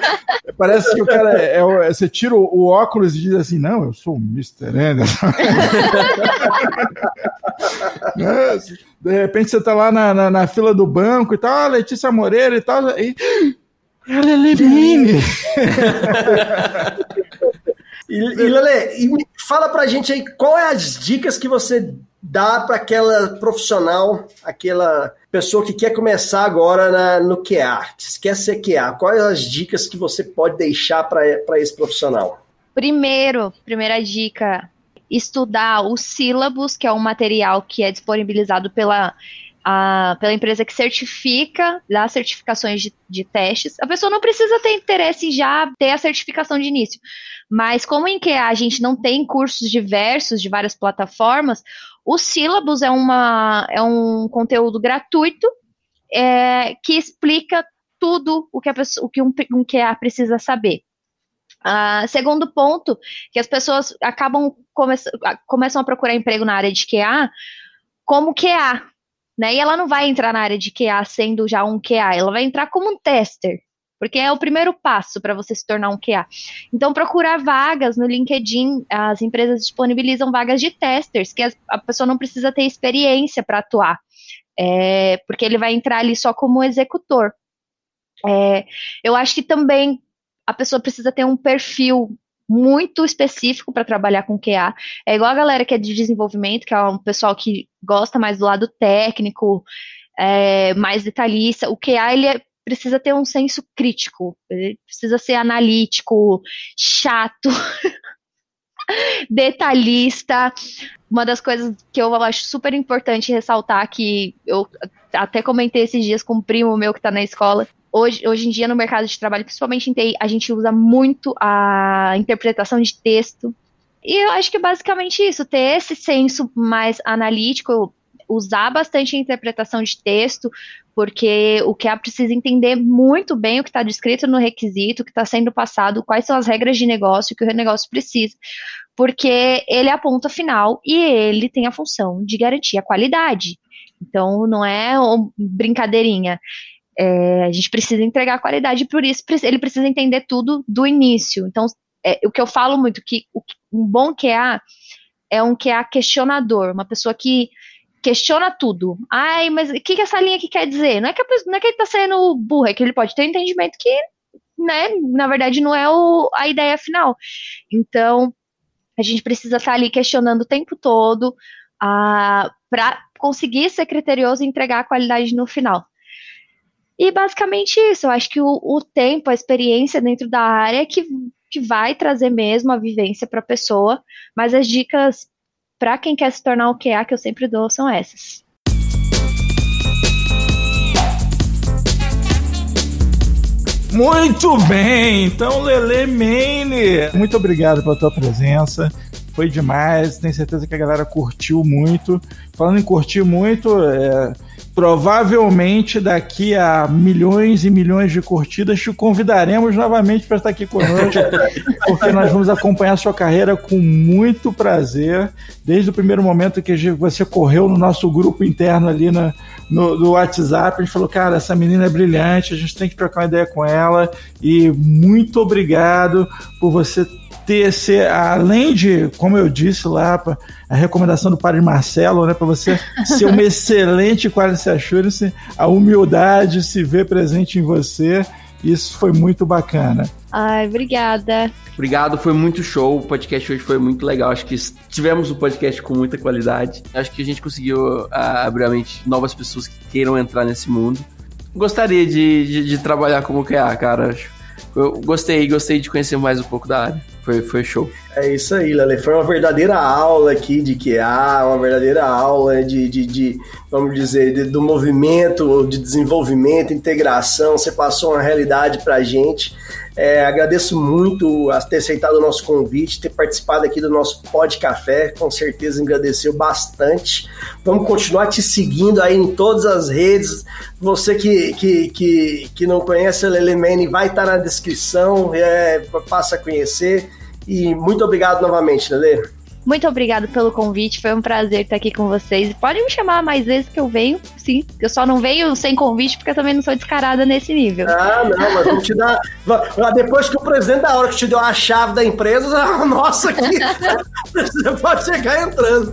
[SPEAKER 1] parece que o cara é, é, você tira o, o, óculos e diz assim, não, eu sou o Mr. Anderson. De repente você tá lá na, na, na, fila do banco e tal, ah, Letícia Moreira e tal, e ela é Levine.
[SPEAKER 3] e, e Lele, e fala pra gente aí qual é as dicas que você dá para aquela profissional, aquela pessoa que quer começar agora na, no QA, que quer ser QA. Quais as dicas que você pode deixar para esse profissional?
[SPEAKER 4] Primeiro, primeira dica, estudar o sílabus, que é um material que é disponibilizado pela, a, pela empresa que certifica, dá certificações de, de testes. A pessoa não precisa ter interesse em já ter a certificação de início. Mas como em que a gente não tem cursos diversos de várias plataformas, o sílabus é, uma, é um conteúdo gratuito é, que explica tudo o que, a pessoa, o que um, um QA precisa saber. Uh, segundo ponto, que as pessoas acabam come começam a procurar emprego na área de QA como QA, né? E ela não vai entrar na área de QA sendo já um QA, ela vai entrar como um tester, porque é o primeiro passo para você se tornar um QA. Então, procurar vagas no LinkedIn, as empresas disponibilizam vagas de testers, que a pessoa não precisa ter experiência para atuar, é, porque ele vai entrar ali só como executor. É, eu acho que também a pessoa precisa ter um perfil muito específico para trabalhar com QA. É igual a galera que é de desenvolvimento, que é um pessoal que gosta mais do lado técnico, é, mais detalhista. O QA, ele é, precisa ter um senso crítico, ele precisa ser analítico, chato, detalhista. Uma das coisas que eu acho super importante ressaltar, que eu até comentei esses dias com um primo meu que está na escola, hoje, hoje em dia no mercado de trabalho, principalmente em TI, a gente usa muito a interpretação de texto. E eu acho que basicamente isso, ter esse senso mais analítico, usar bastante a interpretação de texto, porque o QA precisa entender muito bem o que está descrito no requisito, o que está sendo passado, quais são as regras de negócio que o negócio precisa, porque ele é a ponta final e ele tem a função de garantir a qualidade. Então, não é brincadeirinha. É, a gente precisa entregar qualidade, por isso ele precisa entender tudo do início. Então, é, o que eu falo muito, que um bom QA é um QA questionador, uma pessoa que questiona tudo. Ai, mas o que, que essa linha aqui quer dizer? Não é que, não é que ele está sendo burro, é que ele pode ter um entendimento que, né, na verdade, não é o, a ideia final. Então, a gente precisa estar tá ali questionando o tempo todo ah, para conseguir ser criterioso e entregar a qualidade no final. E basicamente isso, eu acho que o, o tempo, a experiência dentro da área é que, que vai trazer mesmo a vivência para a pessoa, mas as dicas para quem quer se tornar o QA que eu sempre dou são essas.
[SPEAKER 1] Muito bem, então Lele Maine, muito obrigado pela tua presença foi demais. Tenho certeza que a galera curtiu muito. Falando em curtir muito, é, provavelmente daqui a milhões e milhões de curtidas te convidaremos novamente para estar aqui conosco, porque nós vamos acompanhar a sua carreira com muito prazer. Desde o primeiro momento que você correu no nosso grupo interno ali na, no, no WhatsApp, a gente falou, cara, essa menina é brilhante, a gente tem que trocar uma ideia com ela. E muito obrigado por você ter ser, além de, como eu disse lá, a recomendação do Padre Marcelo, né, para você ser uma excelente quality assurance, a humildade se ver presente em você, isso foi muito bacana.
[SPEAKER 4] Ai, obrigada.
[SPEAKER 2] Obrigado, foi muito show. O podcast hoje foi muito legal. Acho que tivemos um podcast com muita qualidade. Acho que a gente conseguiu uh, abrir a mente novas pessoas que queiram entrar nesse mundo. Gostaria de, de, de trabalhar como QA, cara. Eu gostei, gostei de conhecer mais um pouco da área. Foi, foi show.
[SPEAKER 3] É isso aí, Lele. Foi uma verdadeira aula aqui de QA, uma verdadeira aula de, de, de vamos dizer, de, do movimento, de desenvolvimento, integração. Você passou uma realidade pra gente. É, agradeço muito a ter aceitado o nosso convite, ter participado aqui do nosso Pod Café, com certeza agradeceu bastante. Vamos continuar te seguindo aí em todas as redes. Você que, que, que, que não conhece a Lele Mane, vai estar na descrição, é, passa a conhecer. E muito obrigado novamente, Lele.
[SPEAKER 4] Muito obrigado pelo convite, foi um prazer estar aqui com vocês. Podem me chamar mais vezes que eu venho, sim. Eu só não venho sem convite porque eu também não sou descarada nesse nível.
[SPEAKER 3] Ah, não, mas vamos te dar. Depois que o presidente da hora que te deu a chave da empresa, nossa, aqui. você pode chegar entrando.